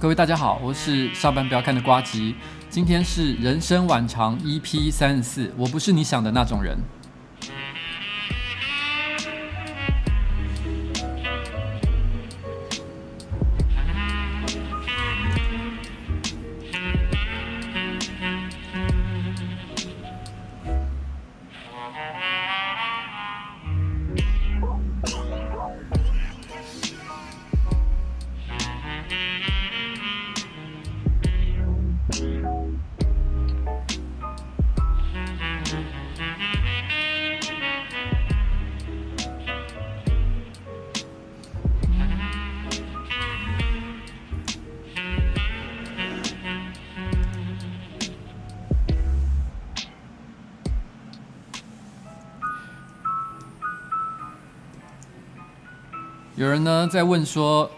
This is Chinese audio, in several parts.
各位大家好，我是上班不要看的瓜吉，今天是人生晚长 EP 三十四，我不是你想的那种人。在问说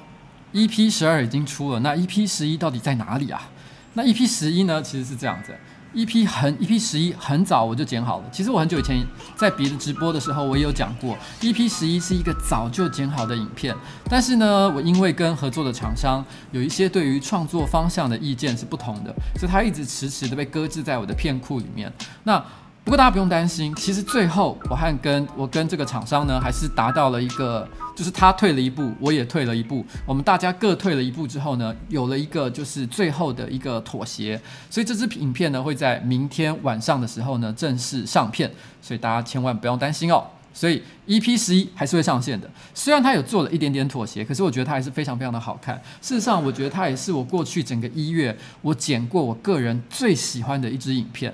，EP 十二已经出了，那 EP 十一到底在哪里啊？那 EP 十一呢，其实是这样子，EP 很 EP 十一很早我就剪好了。其实我很久以前在别的直播的时候，我也有讲过，EP 十一是一个早就剪好的影片。但是呢，我因为跟合作的厂商有一些对于创作方向的意见是不同的，所以它一直迟迟的被搁置在我的片库里面。那不过大家不用担心，其实最后我和跟我跟这个厂商呢，还是达到了一个，就是他退了一步，我也退了一步，我们大家各退了一步之后呢，有了一个就是最后的一个妥协，所以这支影片呢会在明天晚上的时候呢正式上片，所以大家千万不用担心哦。所以 EP 十一还是会上线的，虽然他有做了一点点妥协，可是我觉得他还是非常非常的好看。事实上，我觉得他也是我过去整个一月我剪过我个人最喜欢的一支影片。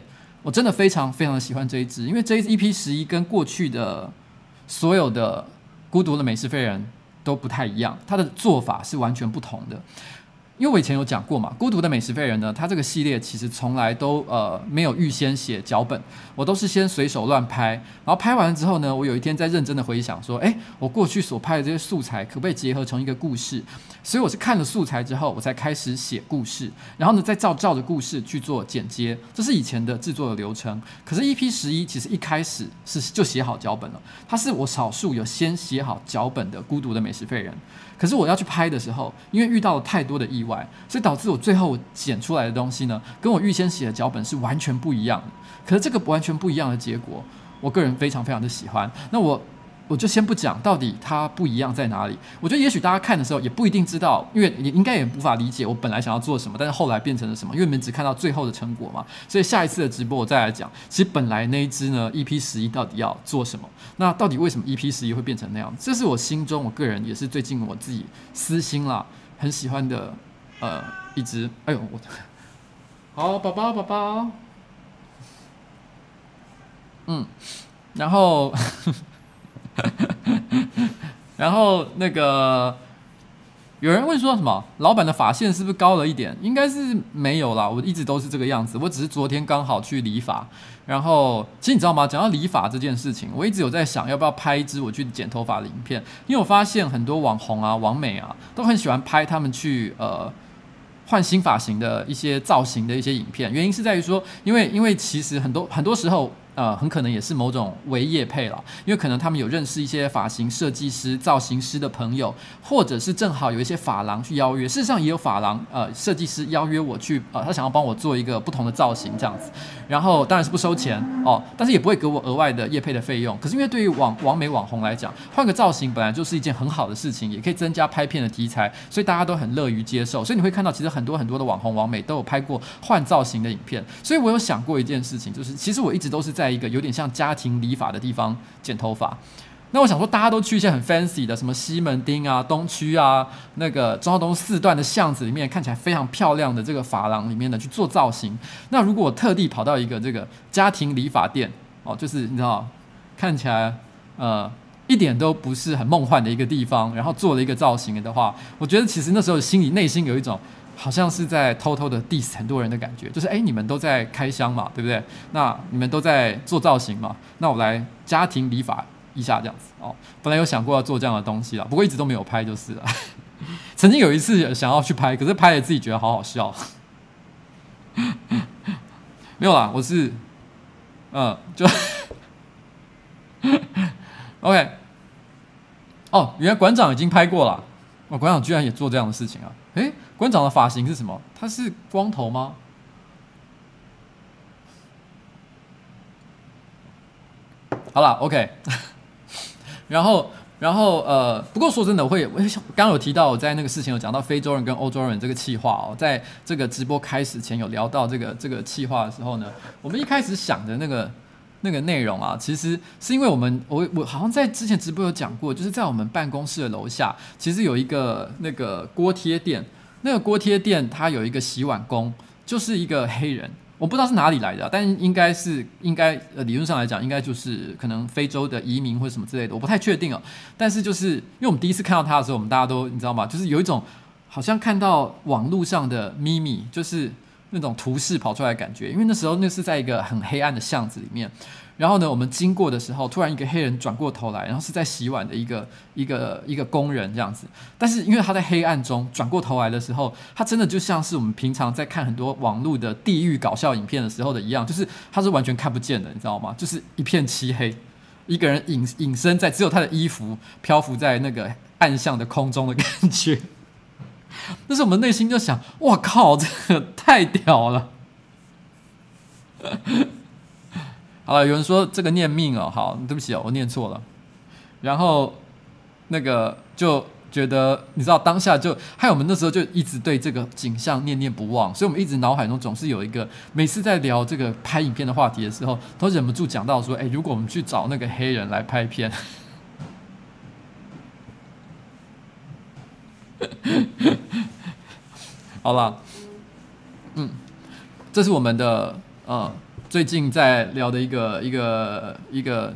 我真的非常非常的喜欢这一支，因为这一支 EP 十一跟过去的所有的孤独的美式飞人都不太一样，它的做法是完全不同的。因为我以前有讲过嘛，孤独的美食废人呢，他这个系列其实从来都呃没有预先写脚本，我都是先随手乱拍，然后拍完了之后呢，我有一天在认真的回想说，诶，我过去所拍的这些素材可不可以结合成一个故事？所以我是看了素材之后，我才开始写故事，然后呢再照照着故事去做剪接，这是以前的制作的流程。可是 EP 十一其实一开始是就写好脚本了，它是我少数有先写好脚本的孤独的美食废人。可是我要去拍的时候，因为遇到了太多的意外，所以导致我最后剪出来的东西呢，跟我预先写的脚本是完全不一样的。可是这个完全不一样的结果，我个人非常非常的喜欢。那我。我就先不讲到底它不一样在哪里。我觉得也许大家看的时候也不一定知道，因为你应该也无法理解我本来想要做什么，但是后来变成了什么。因为你们只看到最后的成果嘛，所以下一次的直播我再来讲。其实本来那一支呢，EP 十一到底要做什么？那到底为什么 EP 十一会变成那样？这是我心中我个人也是最近我自己私心啦，很喜欢的呃一支。哎呦我，好宝宝宝宝，嗯，然后。然后那个有人问说什么？老板的发线是不是高了一点？应该是没有啦，我一直都是这个样子。我只是昨天刚好去理发。然后其实你知道吗？讲到理发这件事情，我一直有在想要不要拍一支我去剪头发的影片，因为我发现很多网红啊、网美啊都很喜欢拍他们去呃换新发型的一些造型的一些影片。原因是在于说，因为因为其实很多很多时候。呃，很可能也是某种微业配了，因为可能他们有认识一些发型设计师、造型师的朋友，或者是正好有一些发廊去邀约。事实上，也有发廊呃设计师邀约我去，呃，他想要帮我做一个不同的造型这样子。然后当然是不收钱哦，但是也不会给我额外的业配的费用。可是因为对于网网美网红来讲，换个造型本来就是一件很好的事情，也可以增加拍片的题材，所以大家都很乐于接受。所以你会看到，其实很多很多的网红网美都有拍过换造型的影片。所以我有想过一件事情，就是其实我一直都是在。在一个有点像家庭理发的地方剪头发，那我想说，大家都去一些很 fancy 的，什么西门町啊、东区啊，那个中东四段的巷子里面，看起来非常漂亮的这个发廊里面呢去做造型。那如果我特地跑到一个这个家庭理发店，哦，就是你知道，看起来呃一点都不是很梦幻的一个地方，然后做了一个造型的话，我觉得其实那时候心里内心有一种。好像是在偷偷的 diss 很多人的感觉，就是哎，你们都在开箱嘛，对不对？那你们都在做造型嘛？那我来家庭理发一下这样子哦。本来有想过要做这样的东西了，不过一直都没有拍就是了。曾经有一次想要去拍，可是拍了自己觉得好好笑。没有啦，我是嗯，就 OK。哦，原来馆长已经拍过了。哦，馆长居然也做这样的事情啊！诶，馆长的发型是什么？他是光头吗？好了，OK。然后，然后，呃，不过说真的，我会，我刚有提到，我在那个事情有讲到非洲人跟欧洲人这个气话哦，在这个直播开始前有聊到这个这个气话的时候呢，我们一开始想的那个。那个内容啊，其实是因为我们我我好像在之前直播有讲过，就是在我们办公室的楼下，其实有一个那个锅贴店。那个锅贴店它有一个洗碗工，就是一个黑人，我不知道是哪里来的，但应该是应该呃理论上来讲，应该就是可能非洲的移民或者什么之类的，我不太确定哦。但是就是因为我们第一次看到他的时候，我们大家都你知道吗？就是有一种好像看到网络上的咪咪，就是。那种图示跑出来感觉，因为那时候那是在一个很黑暗的巷子里面，然后呢，我们经过的时候，突然一个黑人转过头来，然后是在洗碗的一个一个一个工人这样子，但是因为他在黑暗中转过头来的时候，他真的就像是我们平常在看很多网络的地狱搞笑影片的时候的一样，就是他是完全看不见的，你知道吗？就是一片漆黑，一个人隐隐身在只有他的衣服漂浮在那个暗巷的空中的感觉。但是我们内心就想：哇靠，这个太屌了！好了，有人说这个念命哦，好，对不起哦，我念错了。然后那个就觉得，你知道当下就害我们那时候就一直对这个景象念念不忘，所以我们一直脑海中总是有一个，每次在聊这个拍影片的话题的时候，都忍不住讲到说：哎，如果我们去找那个黑人来拍片。好了，嗯，这是我们的呃最近在聊的一个一个一个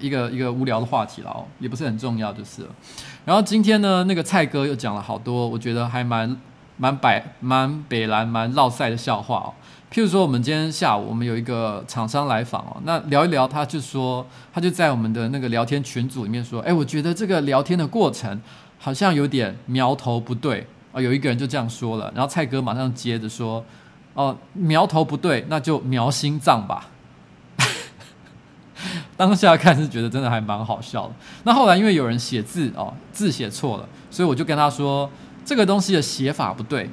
一个一个无聊的话题了哦，也不是很重要就是了。然后今天呢，那个蔡哥又讲了好多，我觉得还蛮蛮百蛮北蓝蛮绕赛的笑话哦。譬如说，我们今天下午我们有一个厂商来访哦，那聊一聊，他就说他就在我们的那个聊天群组里面说，哎，我觉得这个聊天的过程好像有点苗头不对。哦，有一个人就这样说了，然后蔡哥马上接着说：“哦，苗头不对，那就苗心脏吧。”当下看是觉得真的还蛮好笑的。那后来因为有人写字哦，字写错了，所以我就跟他说这个东西的写法不对。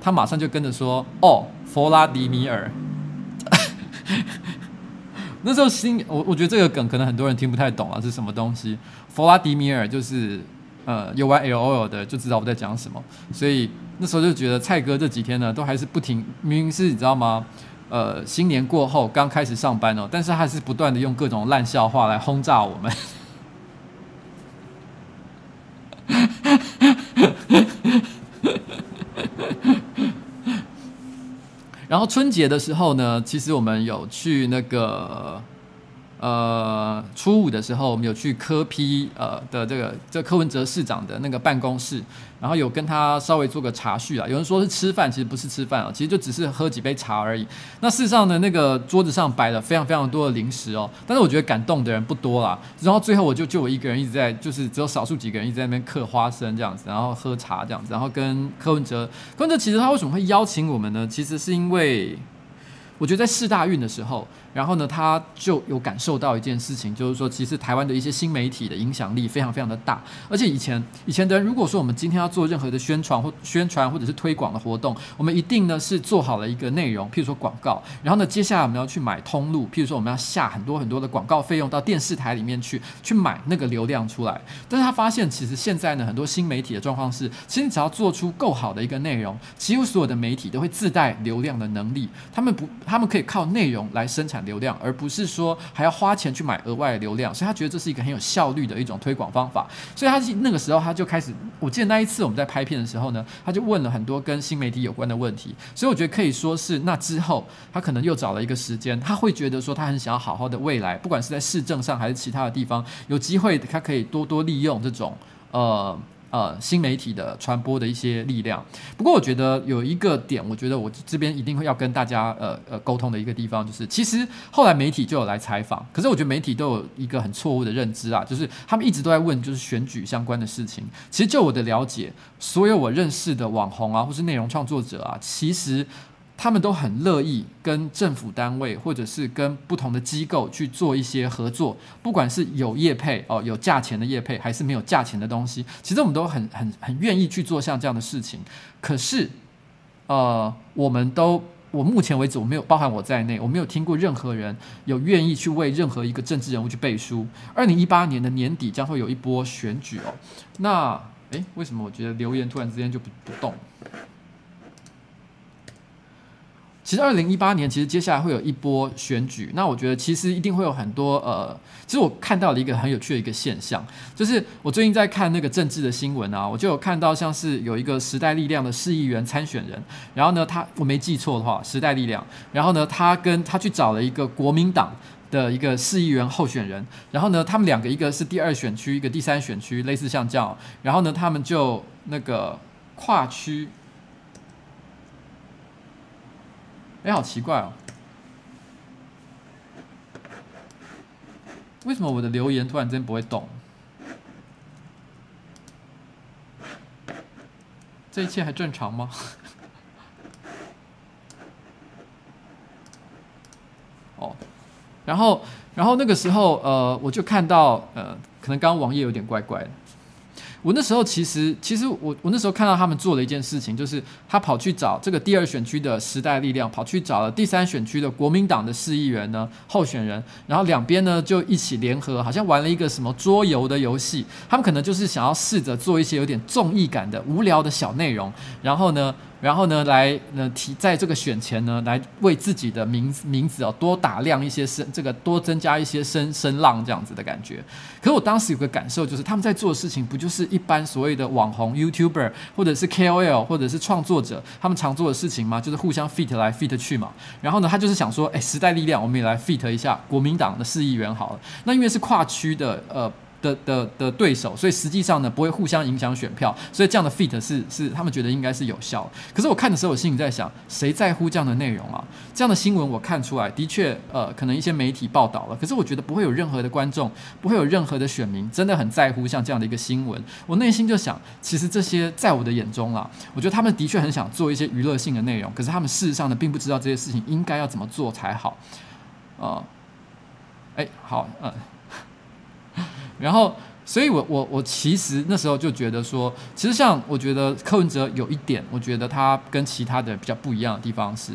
他马上就跟着说：“哦，弗拉迪米尔。”那时候心我我觉得这个梗可能很多人听不太懂啊，是什么东西？弗拉迪米尔就是。呃，有玩 L O L 的就知道我在讲什么，所以那时候就觉得蔡哥这几天呢，都还是不停，明明是你知道吗？呃，新年过后刚开始上班哦，但是还是不断的用各种烂笑话来轰炸我们。然后春节的时候呢，其实我们有去那个。呃，初五的时候，我们有去柯 P 呃的这个这柯文哲市长的那个办公室，然后有跟他稍微做个茶叙啊。有人说是吃饭，其实不是吃饭啊，其实就只是喝几杯茶而已。那事实上呢，那个桌子上摆了非常非常多的零食哦，但是我觉得感动的人不多啦。然后最后我就就我一个人一直在，就是只有少数几个人一直在那边嗑花生这样子，然后喝茶这样子，然后跟柯文哲，柯文哲其实他为什么会邀请我们呢？其实是因为我觉得在世大运的时候。然后呢，他就有感受到一件事情，就是说，其实台湾的一些新媒体的影响力非常非常的大。而且以前以前的人，如果说我们今天要做任何的宣传或宣传或者是推广的活动，我们一定呢是做好了一个内容，譬如说广告。然后呢，接下来我们要去买通路，譬如说我们要下很多很多的广告费用到电视台里面去，去买那个流量出来。但是他发现，其实现在呢，很多新媒体的状况是，其实只要做出够好的一个内容，几乎所有的媒体都会自带流量的能力。他们不，他们可以靠内容来生产流量，而不是说还要花钱去买额外的流量，所以他觉得这是一个很有效率的一种推广方法。所以他那个时候他就开始，我记得那一次我们在拍片的时候呢，他就问了很多跟新媒体有关的问题。所以我觉得可以说是那之后，他可能又找了一个时间，他会觉得说他很想要好好的未来，不管是在市政上还是其他的地方，有机会他可以多多利用这种呃。呃，新媒体的传播的一些力量。不过，我觉得有一个点，我觉得我这边一定会要跟大家呃呃沟通的一个地方，就是其实后来媒体就有来采访，可是我觉得媒体都有一个很错误的认知啊，就是他们一直都在问就是选举相关的事情。其实就我的了解，所有我认识的网红啊，或是内容创作者啊，其实他们都很乐意跟政府单位或者是跟不同的机构去做一些合作，不管是有业配哦，有价钱的业配，还是没有价钱的东西，其实我们都很很很愿意去做像这样的事情。可是，呃，我们都我目前为止我没有包含我在内，我没有听过任何人有愿意去为任何一个政治人物去背书。二零一八年的年底将会有一波选举哦。那，诶，为什么我觉得留言突然之间就不不动？其实二零一八年，其实接下来会有一波选举。那我觉得其实一定会有很多呃，其实我看到了一个很有趣的一个现象，就是我最近在看那个政治的新闻啊，我就有看到像是有一个时代力量的市议员参选人，然后呢，他我没记错的话，时代力量，然后呢，他跟他去找了一个国民党的一个市议员候选人，然后呢，他们两个一个是第二选区，一个第三选区，类似像这样，然后呢，他们就那个跨区。哎，好奇怪哦！为什么我的留言突然间不会动？这一切还正常吗？哦，然后，然后那个时候，呃，我就看到，呃，可能刚刚网页有点怪怪的。我那时候其实，其实我我那时候看到他们做了一件事情，就是他跑去找这个第二选区的时代力量，跑去找了第三选区的国民党的市议员呢候选人，然后两边呢就一起联合，好像玩了一个什么桌游的游戏。他们可能就是想要试着做一些有点综艺感的无聊的小内容，然后呢。然后呢，来呢提在这个选前呢，来为自己的名名字哦多打亮一些声，这个多增加一些声声浪这样子的感觉。可是我当时有个感受，就是他们在做的事情，不就是一般所谓的网红 YouTuber 或者是 KOL 或者是创作者他们常做的事情吗？就是互相 fit 来 fit 去嘛。然后呢，他就是想说，哎，时代力量，我们也来 fit 一下国民党的市议员好了。那因为是跨区的，呃。的的的对手，所以实际上呢不会互相影响选票，所以这样的 fit 是是他们觉得应该是有效。可是我看的时候，我心里在想，谁在乎这样的内容啊？这样的新闻我看出来，的确，呃，可能一些媒体报道了，可是我觉得不会有任何的观众，不会有任何的选民真的很在乎像这样的一个新闻。我内心就想，其实这些在我的眼中啊，我觉得他们的确很想做一些娱乐性的内容，可是他们事实上呢，并不知道这些事情应该要怎么做才好。啊、呃，哎，好，嗯、呃。然后，所以我我我其实那时候就觉得说，其实像我觉得柯文哲有一点，我觉得他跟其他的比较不一样的地方是。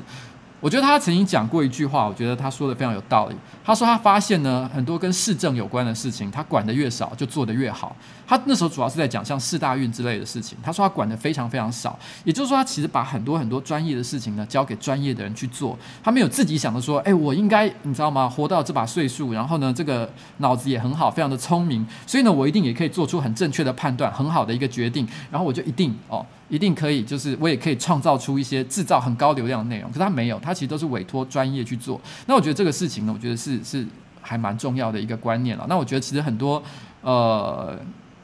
我觉得他曾经讲过一句话，我觉得他说的非常有道理。他说他发现呢，很多跟市政有关的事情，他管的越少，就做的越好。他那时候主要是在讲像四大运之类的事情，他说他管得非常非常少，也就是说他其实把很多很多专业的事情呢交给专业的人去做，他没有自己想着说，哎，我应该你知道吗？活到这把岁数，然后呢，这个脑子也很好，非常的聪明，所以呢，我一定也可以做出很正确的判断，很好的一个决定，然后我就一定哦。一定可以，就是我也可以创造出一些制造很高流量的内容，可是他没有，他其实都是委托专业去做。那我觉得这个事情呢，我觉得是是还蛮重要的一个观念了。那我觉得其实很多呃。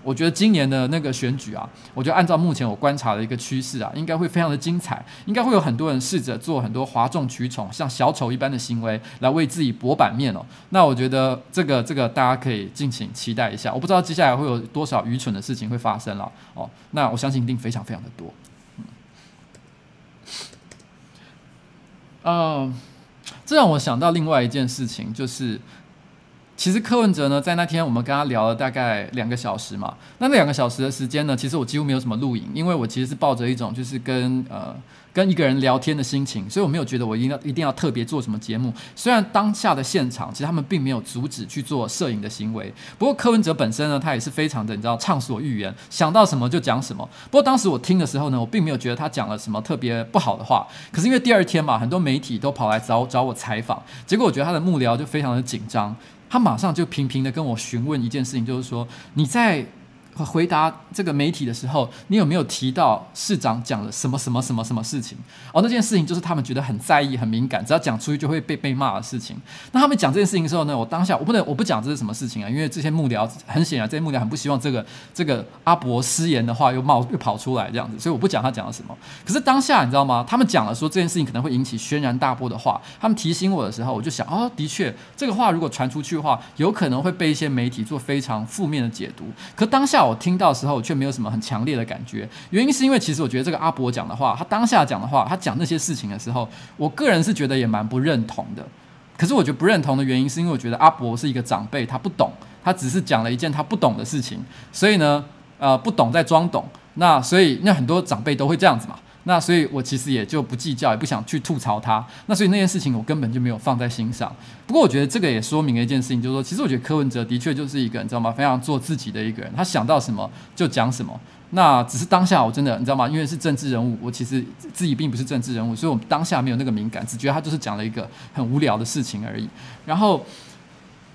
我觉得今年的那个选举啊，我觉得按照目前我观察的一个趋势啊，应该会非常的精彩，应该会有很多人试着做很多哗众取宠、像小丑一般的行为来为自己博版面哦。那我觉得这个这个大家可以敬请期待一下。我不知道接下来会有多少愚蠢的事情会发生了哦。那我相信一定非常非常的多。嗯，这让我想到另外一件事情，就是。其实柯文哲呢，在那天我们跟他聊了大概两个小时嘛。那那两个小时的时间呢，其实我几乎没有什么录影，因为我其实是抱着一种就是跟呃跟一个人聊天的心情，所以我没有觉得我一定要一定要特别做什么节目。虽然当下的现场，其实他们并没有阻止去做摄影的行为。不过柯文哲本身呢，他也是非常的你知道畅所欲言，想到什么就讲什么。不过当时我听的时候呢，我并没有觉得他讲了什么特别不好的话。可是因为第二天嘛，很多媒体都跑来找找我采访，结果我觉得他的幕僚就非常的紧张。他马上就频频的跟我询问一件事情，就是说你在。回答这个媒体的时候，你有没有提到市长讲了什么什么什么什么事情？哦，那件事情就是他们觉得很在意、很敏感，只要讲出去就会被被骂的事情。那他们讲这件事情的时候呢，我当下我不能我不讲这是什么事情啊，因为这些幕僚很显然，这些幕僚很不希望这个这个阿伯失言的话又冒又跑出来这样子，所以我不讲他讲了什么。可是当下你知道吗？他们讲了说这件事情可能会引起轩然大波的话，他们提醒我的时候，我就想哦，的确这个话如果传出去的话，有可能会被一些媒体做非常负面的解读。可当下。我听到时候却没有什么很强烈的感觉。原因是因为其实我觉得这个阿伯讲的话，他当下讲的话，他讲那些事情的时候，我个人是觉得也蛮不认同的。可是我觉得不认同的原因是因为我觉得阿伯是一个长辈，他不懂，他只是讲了一件他不懂的事情，所以呢，呃，不懂在装懂。那所以那很多长辈都会这样子嘛。那所以，我其实也就不计较，也不想去吐槽他。那所以那件事情，我根本就没有放在心上。不过，我觉得这个也说明了一件事情，就是说，其实我觉得柯文哲的确就是一个，你知道吗？非常做自己的一个人。他想到什么就讲什么。那只是当下，我真的，你知道吗？因为是政治人物，我其实自己并不是政治人物，所以我当下没有那个敏感，只觉得他就是讲了一个很无聊的事情而已。然后，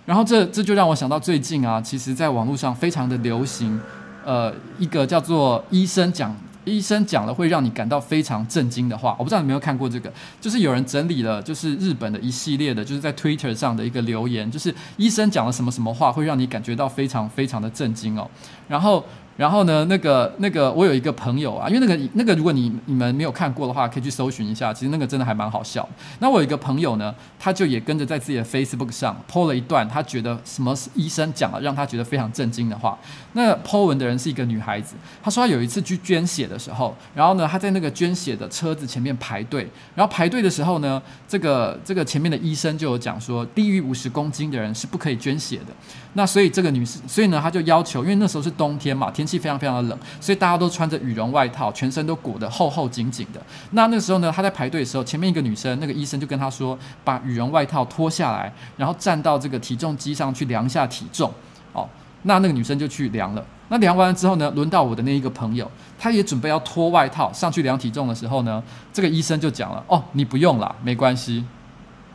然后这这就让我想到最近啊，其实在网络上非常的流行，呃，一个叫做医生讲。医生讲了会让你感到非常震惊的话，我不知道你有没有看过这个，就是有人整理了，就是日本的一系列的，就是在 Twitter 上的一个留言，就是医生讲了什么什么话会让你感觉到非常非常的震惊哦，然后。然后呢，那个那个，我有一个朋友啊，因为那个那个，如果你你们没有看过的话，可以去搜寻一下。其实那个真的还蛮好笑。那我有一个朋友呢，他就也跟着在自己的 Facebook 上 po 了一段，他觉得什么医生讲了让他觉得非常震惊的话。那 po 文的人是一个女孩子，她说她有一次去捐血的时候，然后呢，她在那个捐血的车子前面排队，然后排队的时候呢，这个这个前面的医生就有讲说，低于五十公斤的人是不可以捐血的。那所以这个女士，所以呢，她就要求，因为那时候是冬天嘛，天天气非常非常的冷，所以大家都穿着羽绒外套，全身都裹得厚厚紧紧的。那那时候呢，他在排队的时候，前面一个女生，那个医生就跟他说，把羽绒外套脱下来，然后站到这个体重机上去量一下体重。哦，那那个女生就去量了。那量完了之后呢，轮到我的那一个朋友，他也准备要脱外套上去量体重的时候呢，这个医生就讲了，哦，你不用啦，没关系。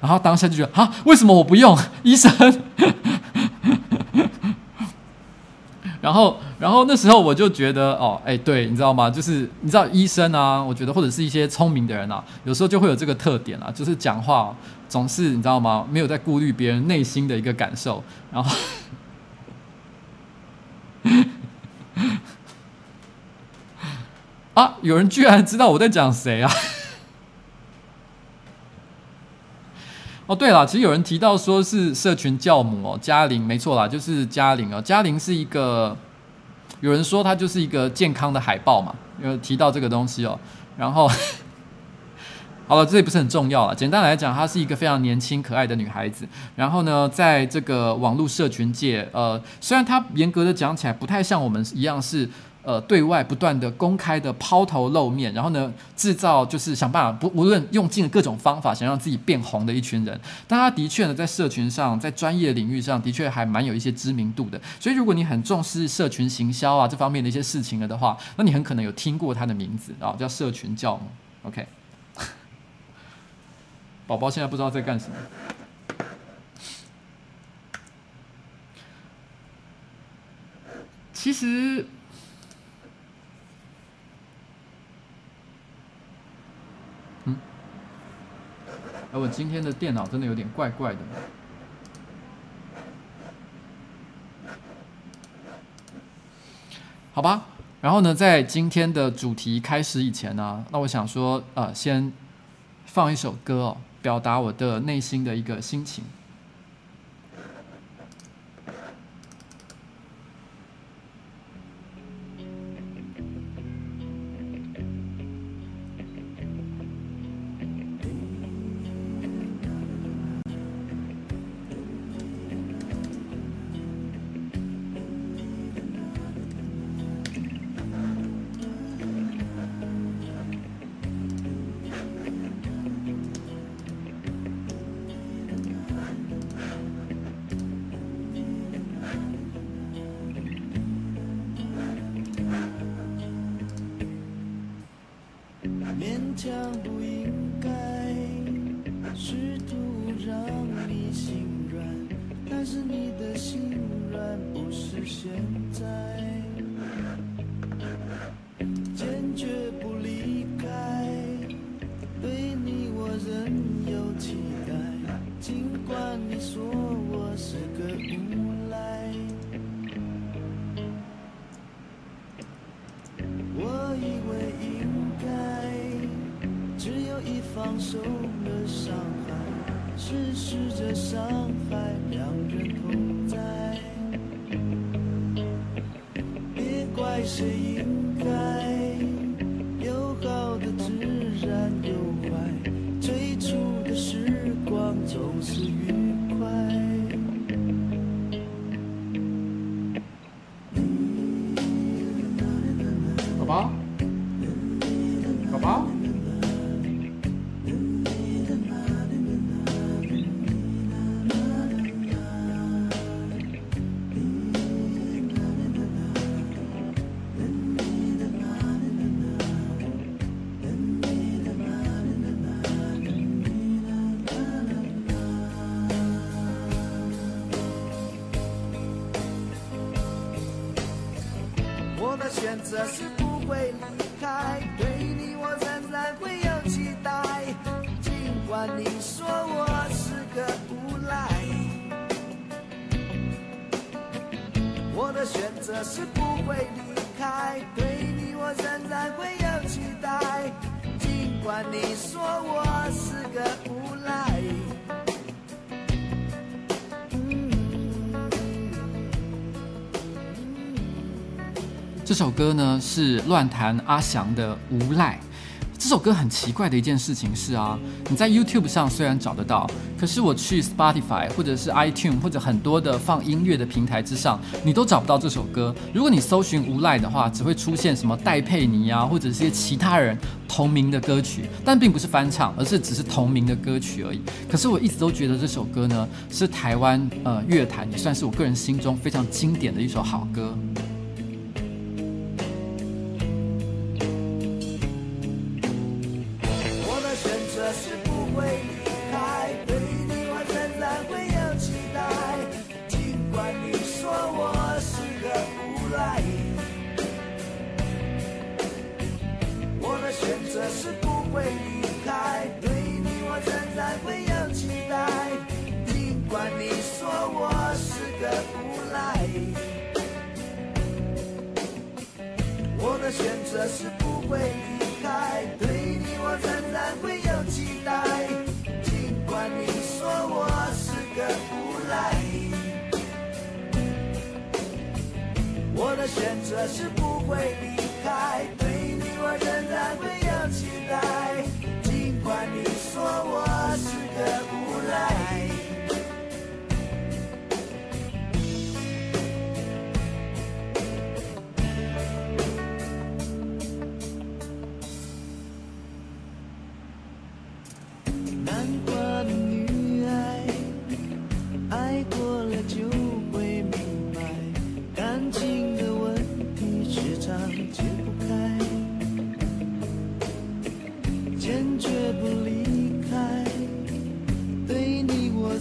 然后当下就觉得，啊，为什么我不用？医生。然后，然后那时候我就觉得，哦，哎，对，你知道吗？就是你知道医生啊，我觉得或者是一些聪明的人啊，有时候就会有这个特点啊，就是讲话总是你知道吗？没有在顾虑别人内心的一个感受。然后，啊，有人居然知道我在讲谁啊？哦，对了，其实有人提到说是社群教母哦，嘉玲，没错啦，就是嘉玲哦。嘉玲是一个，有人说她就是一个健康的海报嘛，有提到这个东西哦。然后，好了，这也不是很重要了。简单来讲，她是一个非常年轻可爱的女孩子。然后呢，在这个网络社群界，呃，虽然她严格的讲起来不太像我们一样是。呃，对外不断的公开的抛头露面，然后呢，制造就是想办法不无论用尽各种方法，想让自己变红的一群人。但他的确呢，在社群上，在专业领域上的确还蛮有一些知名度的。所以，如果你很重视社群行销啊这方面的一些事情了的话，那你很可能有听过他的名字啊，叫社群教母。OK，宝宝现在不知道在干什么。其实。而我今天的电脑真的有点怪怪的，好吧。然后呢，在今天的主题开始以前呢，那我想说，呃，先放一首歌哦，表达我的内心的一个心情。我的选择是不会离开，对你我仍然会有期待。尽管你说我是个无赖，我的选择是不会离开，对你我仍然会有期待。尽管你说我是个无赖。这首歌呢是乱弹阿翔的《无赖》。这首歌很奇怪的一件事情是啊，你在 YouTube 上虽然找得到，可是我去 Spotify 或者是 iTunes 或者很多的放音乐的平台之上，你都找不到这首歌。如果你搜寻《无赖》的话，只会出现什么戴佩妮啊，或者是些其他人同名的歌曲，但并不是翻唱，而是只是同名的歌曲而已。可是我一直都觉得这首歌呢，是台湾呃乐坛也算是我个人心中非常经典的一首好歌。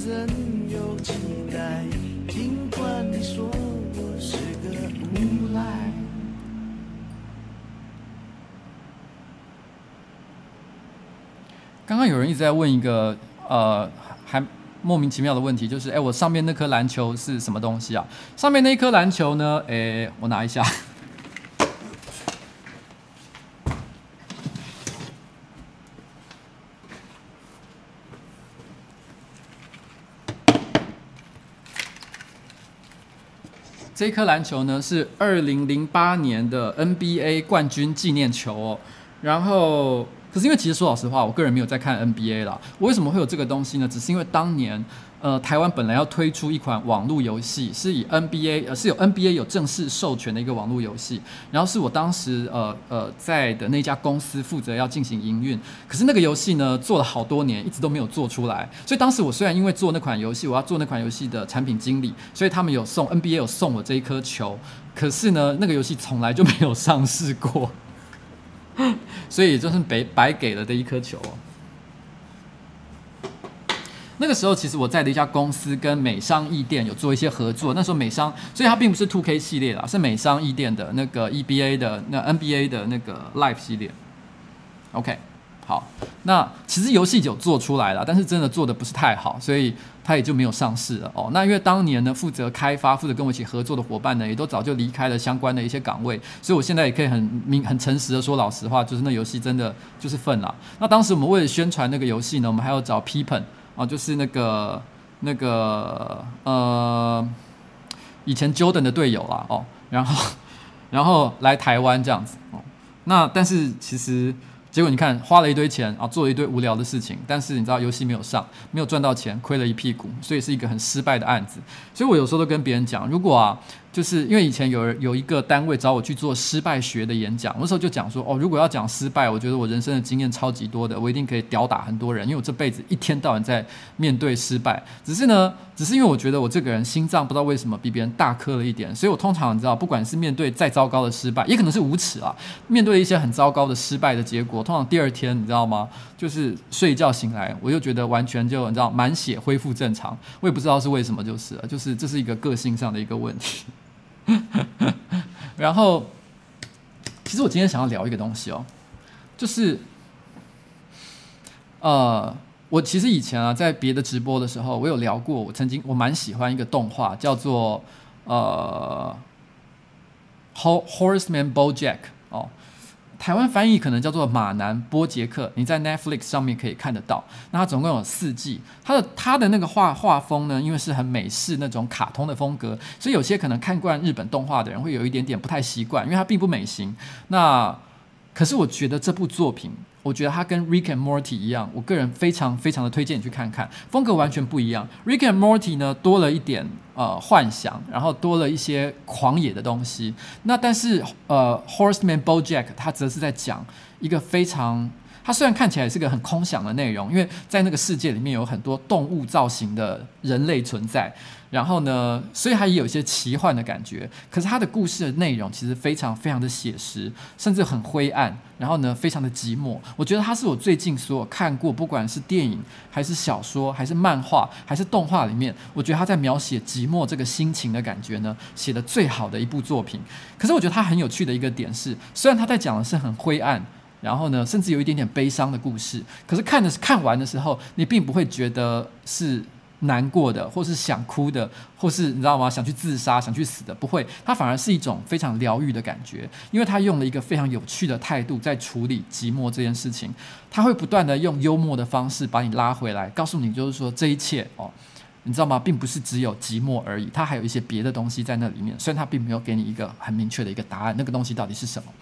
怎有期待？尽管你说我是个无赖刚刚有人一直在问一个呃，还莫名其妙的问题，就是哎，我上面那颗篮球是什么东西啊？上面那一颗篮球呢？哎，我拿一下。这颗篮球呢，是二零零八年的 NBA 冠军纪念球哦，然后。可是因为其实说老实话，我个人没有在看 NBA 啦。我为什么会有这个东西呢？只是因为当年，呃，台湾本来要推出一款网络游戏，是以 NBA 呃是有 NBA 有正式授权的一个网络游戏。然后是我当时呃呃在的那家公司负责要进行营运。可是那个游戏呢，做了好多年，一直都没有做出来。所以当时我虽然因为做那款游戏，我要做那款游戏的产品经理，所以他们有送 NBA 有送我这一颗球。可是呢，那个游戏从来就没有上市过。所以就是白白给了的一颗球哦。那个时候，其实我在的一家公司跟美商易电有做一些合作。那时候美商，所以它并不是 2K 系列啦，是美商易电的那个 EBA 的那 NBA 的那个 Live 系列。OK。好，那其实游戏有做出来了，但是真的做的不是太好，所以它也就没有上市了哦。那因为当年呢，负责开发、负责跟我一起合作的伙伴呢，也都早就离开了相关的一些岗位，所以我现在也可以很明、很诚实的说，老实话，就是那游戏真的就是粪了。那当时我们为了宣传那个游戏呢，我们还要找 Pippen 啊，就是那个那个呃，以前 Jordan 的队友啦哦，然后。然后来台湾这样子哦。那但是其实。结果你看，花了一堆钱啊，做了一堆无聊的事情，但是你知道游戏没有上，没有赚到钱，亏了一屁股，所以是一个很失败的案子。所以我有时候都跟别人讲，如果啊。就是因为以前有人有一个单位找我去做失败学的演讲，我那时候就讲说哦，如果要讲失败，我觉得我人生的经验超级多的，我一定可以吊打很多人，因为我这辈子一天到晚在面对失败。只是呢，只是因为我觉得我这个人心脏不知道为什么比别人大颗了一点，所以我通常你知道，不管是面对再糟糕的失败，也可能是无耻啊，面对一些很糟糕的失败的结果，通常第二天你知道吗？就是睡一觉醒来，我就觉得完全就你知道满血恢复正常，我也不知道是为什么，就是，就是这是一个个性上的一个问题。然后，其实我今天想要聊一个东西哦，就是，呃，我其实以前啊，在别的直播的时候，我有聊过，我曾经我蛮喜欢一个动画，叫做呃，Horseman BoJack 哦。台湾翻译可能叫做马南波杰克，你在 Netflix 上面可以看得到。那它总共有四季，它的它的那个画画风呢，因为是很美式那种卡通的风格，所以有些可能看惯日本动画的人会有一点点不太习惯，因为它并不美型。那可是我觉得这部作品。我觉得它跟 Rick and Morty 一样，我个人非常非常的推荐你去看看，风格完全不一样。Rick and Morty 呢，多了一点呃幻想，然后多了一些狂野的东西。那但是呃 Horseman BoJack 他则是在讲一个非常。它虽然看起来是个很空想的内容，因为在那个世界里面有很多动物造型的人类存在，然后呢，所以它也有一些奇幻的感觉。可是它的故事的内容其实非常非常的写实，甚至很灰暗，然后呢，非常的寂寞。我觉得它是我最近所有看过，不管是电影还是小说，还是漫画，还是动画里面，我觉得他在描写寂寞这个心情的感觉呢，写的最好的一部作品。可是我觉得它很有趣的一个点是，虽然他在讲的是很灰暗。然后呢，甚至有一点点悲伤的故事。可是看的是看完的时候，你并不会觉得是难过的，或是想哭的，或是你知道吗？想去自杀、想去死的，不会。它反而是一种非常疗愈的感觉，因为他用了一个非常有趣的态度在处理寂寞这件事情。他会不断的用幽默的方式把你拉回来，告诉你就是说这一切哦，你知道吗？并不是只有寂寞而已，它还有一些别的东西在那里面。虽然他并没有给你一个很明确的一个答案，那个东西到底是什么？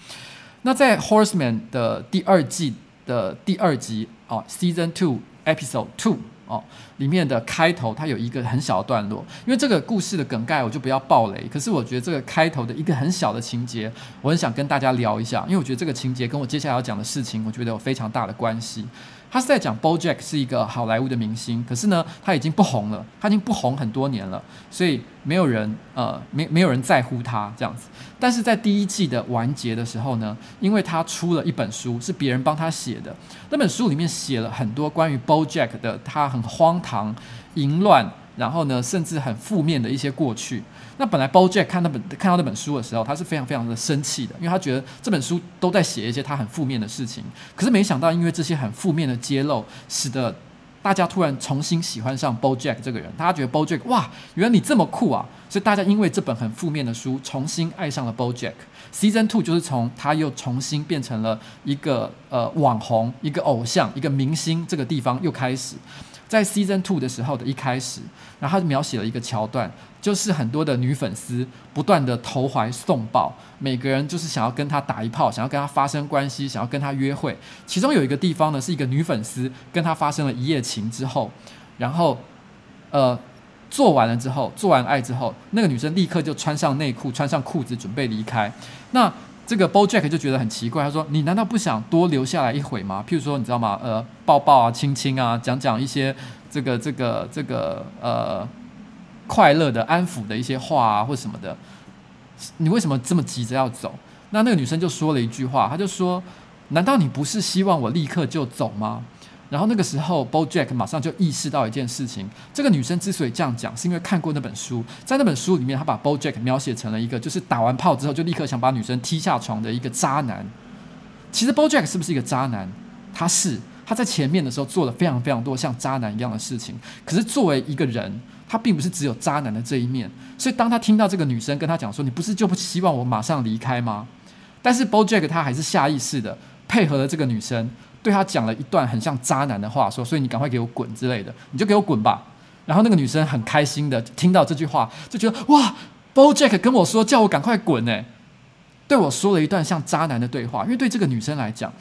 那在《Horseman》的第二季的第二集哦，Season Two Episode Two 哦，里面的开头，它有一个很小的段落。因为这个故事的梗概，我就不要爆雷。可是我觉得这个开头的一个很小的情节，我很想跟大家聊一下，因为我觉得这个情节跟我接下来要讲的事情，我觉得有非常大的关系。他是在讲 BoJack 是一个好莱坞的明星，可是呢，他已经不红了，他已经不红很多年了，所以没有人呃，没没有人在乎他这样子。但是在第一季的完结的时候呢，因为他出了一本书，是别人帮他写的，那本书里面写了很多关于 BoJack 的，他很荒唐、淫乱，然后呢，甚至很负面的一些过去。那本来 BoJack 看那本看到那本书的时候，他是非常非常的生气的，因为他觉得这本书都在写一些他很负面的事情。可是没想到，因为这些很负面的揭露，使得大家突然重新喜欢上 BoJack 这个人。大家觉得 BoJack 哇，原来你这么酷啊！所以大家因为这本很负面的书，重新爱上了 BoJack。Season Two 就是从他又重新变成了一个呃网红、一个偶像、一个明星这个地方又开始。在 Season Two 的时候的一开始，然后他描写了一个桥段。就是很多的女粉丝不断的投怀送抱，每个人就是想要跟他打一炮，想要跟他发生关系，想要跟他约会。其中有一个地方呢，是一个女粉丝跟他发生了一夜情之后，然后呃做完了之后，做完爱之后，那个女生立刻就穿上内裤，穿上裤子准备离开。那这个 BoJack 就觉得很奇怪，他说：“你难道不想多留下来一会吗？譬如说，你知道吗？呃，抱抱啊，亲亲啊，讲讲一些这个这个这个呃。”快乐的安抚的一些话啊，或什么的，你为什么这么急着要走？那那个女生就说了一句话，她就说：“难道你不是希望我立刻就走吗？”然后那个时候，BoJack 马上就意识到一件事情：这个女生之所以这样讲，是因为看过那本书，在那本书里面，他把 BoJack 描写成了一个就是打完炮之后就立刻想把女生踢下床的一个渣男。其实 BoJack 是不是一个渣男？他是，他在前面的时候做了非常非常多像渣男一样的事情。可是作为一个人，他并不是只有渣男的这一面，所以当他听到这个女生跟他讲说：“你不是就不希望我马上离开吗？”但是 BoJack 他还是下意识的配合了这个女生，对他讲了一段很像渣男的话，说：“所以你赶快给我滚之类的，你就给我滚吧。”然后那个女生很开心的听到这句话，就觉得哇，BoJack 跟我说叫我赶快滚呢。对我说了一段像渣男的对话。因为对这个女生来讲，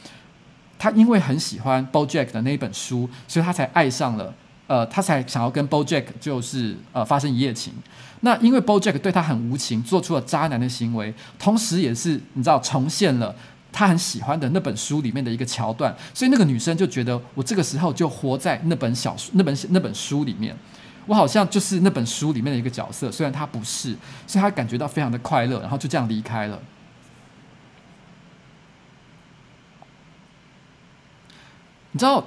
她因为很喜欢 BoJack 的那一本书，所以她才爱上了，呃，她才想要跟 BoJack 就是呃发生一夜情。那因为 BoJack 对她很无情，做出了渣男的行为，同时也是你知道重现了他很喜欢的那本书里面的一个桥段，所以那个女生就觉得我这个时候就活在那本小说、那本那本书里面。我好像就是那本书里面的一个角色，虽然他不是，所以他感觉到非常的快乐，然后就这样离开了。你知道，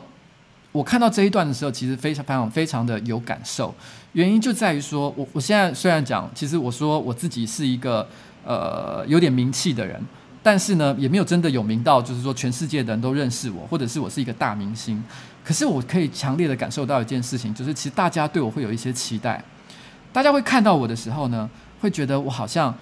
我看到这一段的时候，其实非常非常非常的有感受。原因就在于说，我我现在虽然讲，其实我说我自己是一个呃有点名气的人，但是呢，也没有真的有名到，就是说全世界的人都认识我，或者是我是一个大明星。可是我可以强烈的感受到一件事情，就是其实大家对我会有一些期待，大家会看到我的时候呢，会觉得我好像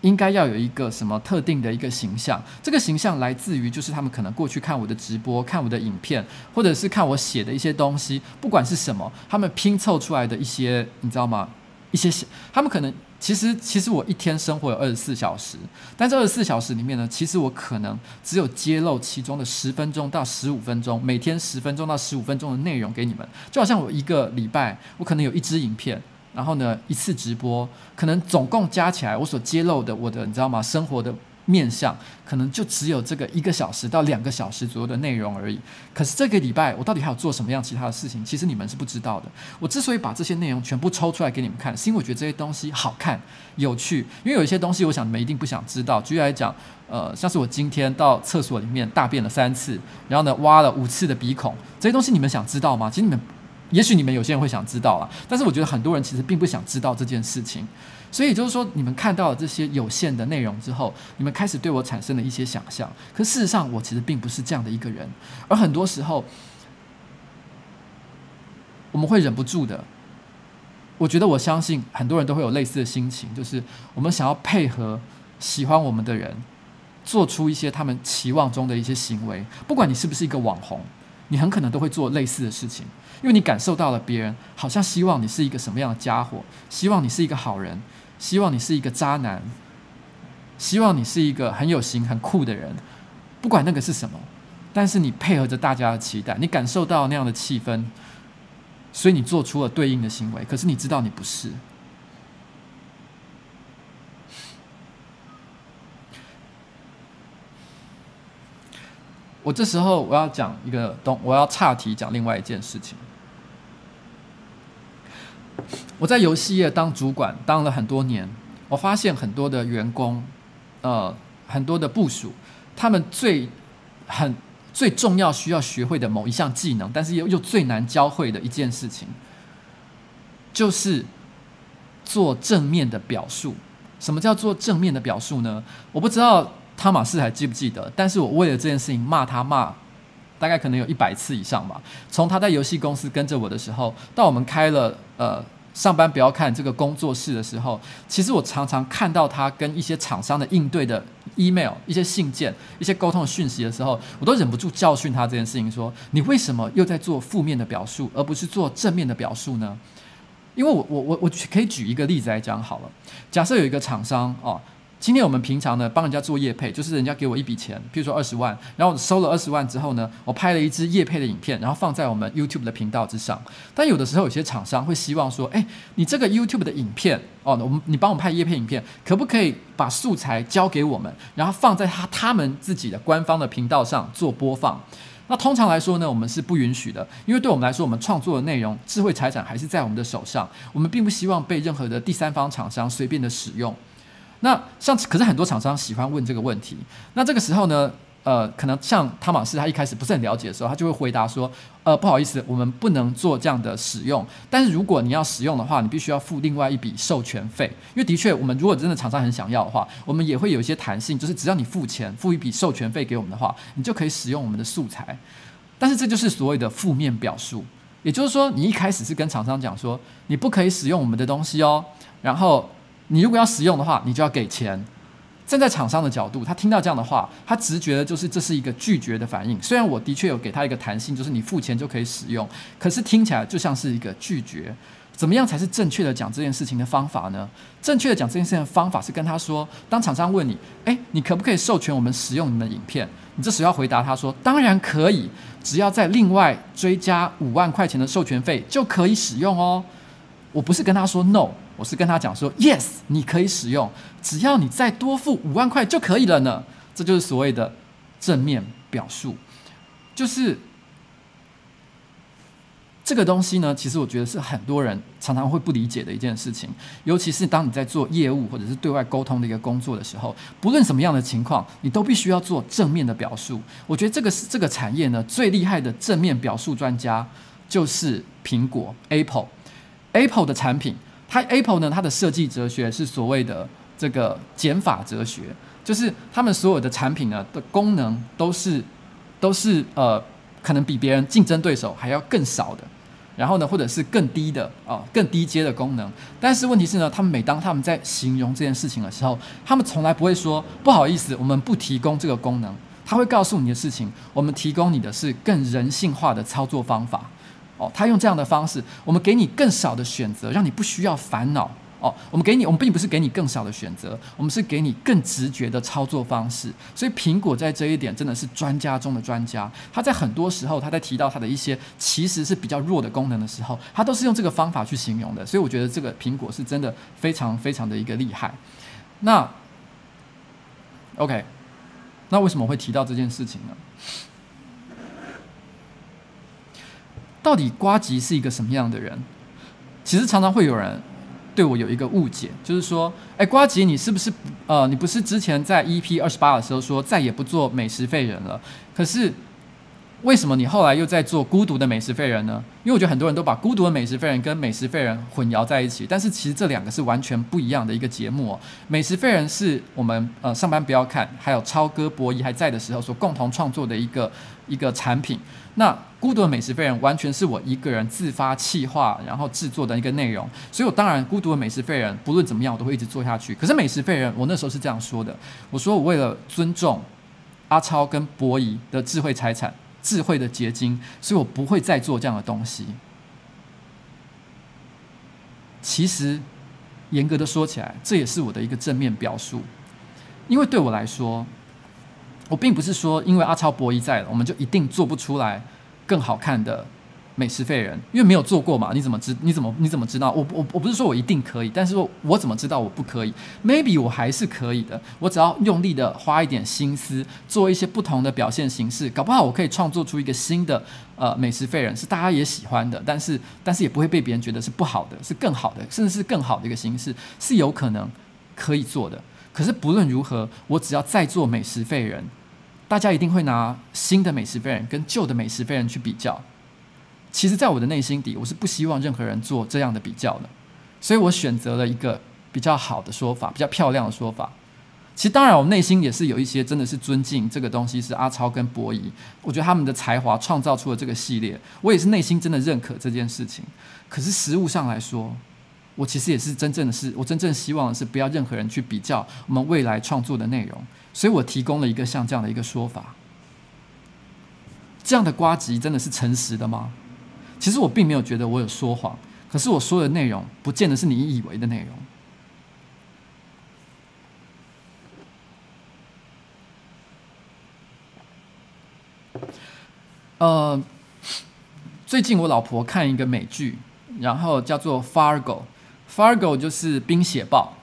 应该要有一个什么特定的一个形象。这个形象来自于就是他们可能过去看我的直播、看我的影片，或者是看我写的一些东西，不管是什么，他们拼凑出来的一些，你知道吗？一些小他们可能。其实，其实我一天生活有二十四小时，但这二十四小时里面呢，其实我可能只有揭露其中的十分钟到十五分钟，每天十分钟到十五分钟的内容给你们。就好像我一个礼拜，我可能有一支影片，然后呢，一次直播，可能总共加起来，我所揭露的我的，你知道吗？生活的。面向可能就只有这个一个小时到两个小时左右的内容而已。可是这个礼拜我到底还有做什么样其他的事情？其实你们是不知道的。我之所以把这些内容全部抽出来给你们看，是因为我觉得这些东西好看、有趣。因为有一些东西，我想你们一定不想知道。举例来讲，呃，像是我今天到厕所里面大便了三次，然后呢挖了五次的鼻孔，这些东西你们想知道吗？其实你们，也许你们有些人会想知道啊，但是我觉得很多人其实并不想知道这件事情。所以就是说，你们看到了这些有限的内容之后，你们开始对我产生了一些想象。可事实上，我其实并不是这样的一个人。而很多时候，我们会忍不住的。我觉得，我相信很多人都会有类似的心情，就是我们想要配合喜欢我们的人，做出一些他们期望中的一些行为。不管你是不是一个网红，你很可能都会做类似的事情，因为你感受到了别人好像希望你是一个什么样的家伙，希望你是一个好人。希望你是一个渣男，希望你是一个很有型、很酷的人，不管那个是什么，但是你配合着大家的期待，你感受到那样的气氛，所以你做出了对应的行为。可是你知道你不是。我这时候我要讲一个东，我要岔题讲另外一件事情。我在游戏业当主管当了很多年，我发现很多的员工，呃，很多的部署，他们最很最重要需要学会的某一项技能，但是又又最难教会的一件事情，就是做正面的表述。什么叫做正面的表述呢？我不知道汤马士还记不记得，但是我为了这件事情骂他骂，大概可能有一百次以上吧。从他在游戏公司跟着我的时候，到我们开了呃。上班不要看这个工作室的时候，其实我常常看到他跟一些厂商的应对的 email、一些信件、一些沟通的讯息的时候，我都忍不住教训他这件事情：说你为什么又在做负面的表述，而不是做正面的表述呢？因为我我我我可以举一个例子来讲好了。假设有一个厂商哦。今天我们平常呢帮人家做业配，就是人家给我一笔钱，譬如说二十万，然后我收了二十万之后呢，我拍了一支业配的影片，然后放在我们 YouTube 的频道之上。但有的时候有些厂商会希望说，哎，你这个 YouTube 的影片哦，我们你帮我拍业配影片，可不可以把素材交给我们，然后放在他他们自己的官方的频道上做播放？那通常来说呢，我们是不允许的，因为对我们来说，我们创作的内容智慧财产还是在我们的手上，我们并不希望被任何的第三方厂商随便的使用。那像可是很多厂商喜欢问这个问题，那这个时候呢，呃，可能像汤马士他一开始不是很了解的时候，他就会回答说，呃，不好意思，我们不能做这样的使用。但是如果你要使用的话，你必须要付另外一笔授权费，因为的确，我们如果真的厂商很想要的话，我们也会有一些弹性，就是只要你付钱，付一笔授权费给我们的话，你就可以使用我们的素材。但是这就是所谓的负面表述，也就是说，你一开始是跟厂商讲说，你不可以使用我们的东西哦，然后。你如果要使用的话，你就要给钱。站在厂商的角度，他听到这样的话，他直觉的就是这是一个拒绝的反应。虽然我的确有给他一个弹性，就是你付钱就可以使用，可是听起来就像是一个拒绝。怎么样才是正确的讲这件事情的方法呢？正确的讲这件事情的方法是跟他说：当厂商问你，诶，你可不可以授权我们使用你们的影片？你这时候要回答他说：当然可以，只要再另外追加五万块钱的授权费就可以使用哦。我不是跟他说 no，我是跟他讲说 yes，你可以使用，只要你再多付五万块就可以了呢。这就是所谓的正面表述，就是。这个东西呢，其实我觉得是很多人常常会不理解的一件事情，尤其是当你在做业务或者是对外沟通的一个工作的时候，不论什么样的情况，你都必须要做正面的表述。我觉得这个是这个产业呢最厉害的正面表述专家，就是苹果 Apple。Apple 的产品，它 Apple 呢，它的设计哲学是所谓的这个减法哲学，就是他们所有的产品呢的功能都是都是呃，可能比别人竞争对手还要更少的。然后呢，或者是更低的啊、更低阶的功能。但是问题是呢，他们每当他们在形容这件事情的时候，他们从来不会说不好意思，我们不提供这个功能。他会告诉你的事情，我们提供你的是更人性化的操作方法。哦，他用这样的方式，我们给你更少的选择，让你不需要烦恼。哦，我们给你，我们并不是给你更少的选择，我们是给你更直觉的操作方式。所以苹果在这一点真的是专家中的专家。他在很多时候，他在提到他的一些其实是比较弱的功能的时候，他都是用这个方法去形容的。所以我觉得这个苹果是真的非常非常的一个厉害。那 OK，那为什么会提到这件事情呢？到底瓜吉是一个什么样的人？其实常常会有人。对我有一个误解，就是说，哎，瓜吉，你是不是呃，你不是之前在 EP 二十八的时候说再也不做美食废人了？可是为什么你后来又在做孤独的美食废人呢？因为我觉得很多人都把孤独的美食废人跟美食废人混淆在一起，但是其实这两个是完全不一样的一个节目哦。美食废人是我们呃上班不要看，还有超哥博弈还在的时候所共同创作的一个一个产品。那孤独的美食废人完全是我一个人自发企划，然后制作的一个内容，所以我当然孤独的美食废人不论怎么样我都会一直做下去。可是美食废人，我那时候是这样说的，我说我为了尊重阿超跟博弈的智慧财产、智慧的结晶，所以我不会再做这样的东西。其实严格的说起来，这也是我的一个正面表述，因为对我来说。我并不是说，因为阿超博弈在了，我们就一定做不出来更好看的美食废人，因为没有做过嘛。你怎么知？你怎么你怎么知道？我我我不是说我一定可以，但是说我怎么知道我不可以？Maybe 我还是可以的。我只要用力的花一点心思，做一些不同的表现形式，搞不好我可以创作出一个新的呃美食废人，是大家也喜欢的，但是但是也不会被别人觉得是不好的，是更好的，甚至是更好的一个形式，是有可能可以做的。可是不论如何，我只要再做美食废人。大家一定会拿新的美食废人跟旧的美食废人去比较。其实，在我的内心底，我是不希望任何人做这样的比较的，所以我选择了一个比较好的说法，比较漂亮的说法。其实，当然，我内心也是有一些真的是尊敬这个东西，是阿超跟博弈，我觉得他们的才华创造出了这个系列，我也是内心真的认可这件事情。可是，实物上来说，我其实也是真正的是，我真正希望的是不要任何人去比较我们未来创作的内容。所以我提供了一个像这样的一个说法，这样的瓜吉真的是诚实的吗？其实我并没有觉得我有说谎，可是我说的内容不见得是你以为的内容。呃，最近我老婆看一个美剧，然后叫做《Fargo》，Fargo 就是《冰雪暴》。《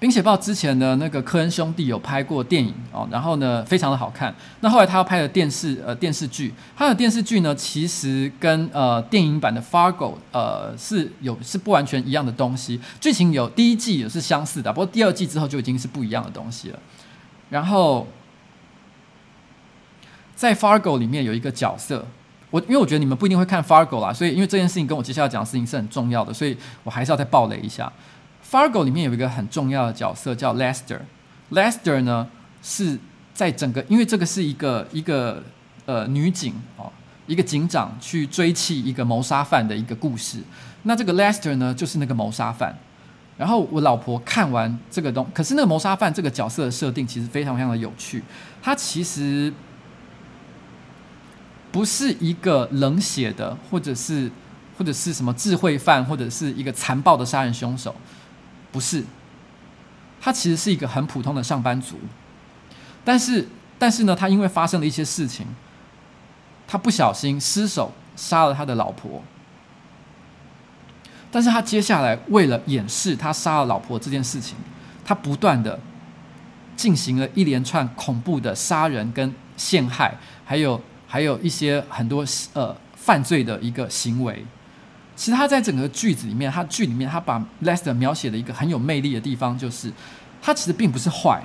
冰雪暴》之前的那个科恩兄弟有拍过电影哦，然后呢，非常的好看。那后来他要拍的电视呃电视剧，他的电视剧呢，其实跟呃电影版的《Fargo》呃是有是不完全一样的东西，剧情有第一季也是相似的，不过第二季之后就已经是不一样的东西了。然后在《Fargo》里面有一个角色，我因为我觉得你们不一定会看《Fargo》啦，所以因为这件事情跟我接下来讲的事情是很重要的，所以我还是要再暴雷一下。Fargo 里面有一个很重要的角色叫 Lester。Lester 呢是在整个，因为这个是一个一个呃女警哦，一个警长去追缉一个谋杀犯的一个故事。那这个 Lester 呢就是那个谋杀犯。然后我老婆看完这个东，可是那个谋杀犯这个角色的设定其实非常非常的有趣。他其实不是一个冷血的，或者是。或者是什么智慧犯，或者是一个残暴的杀人凶手，不是。他其实是一个很普通的上班族，但是，但是呢，他因为发生了一些事情，他不小心失手杀了他的老婆。但是他接下来为了掩饰他杀了老婆这件事情，他不断的进行了一连串恐怖的杀人跟陷害，还有还有一些很多呃犯罪的一个行为。其实他在整个句子里面，他剧里面他把 Lester 描写的一个很有魅力的地方，就是他其实并不是坏，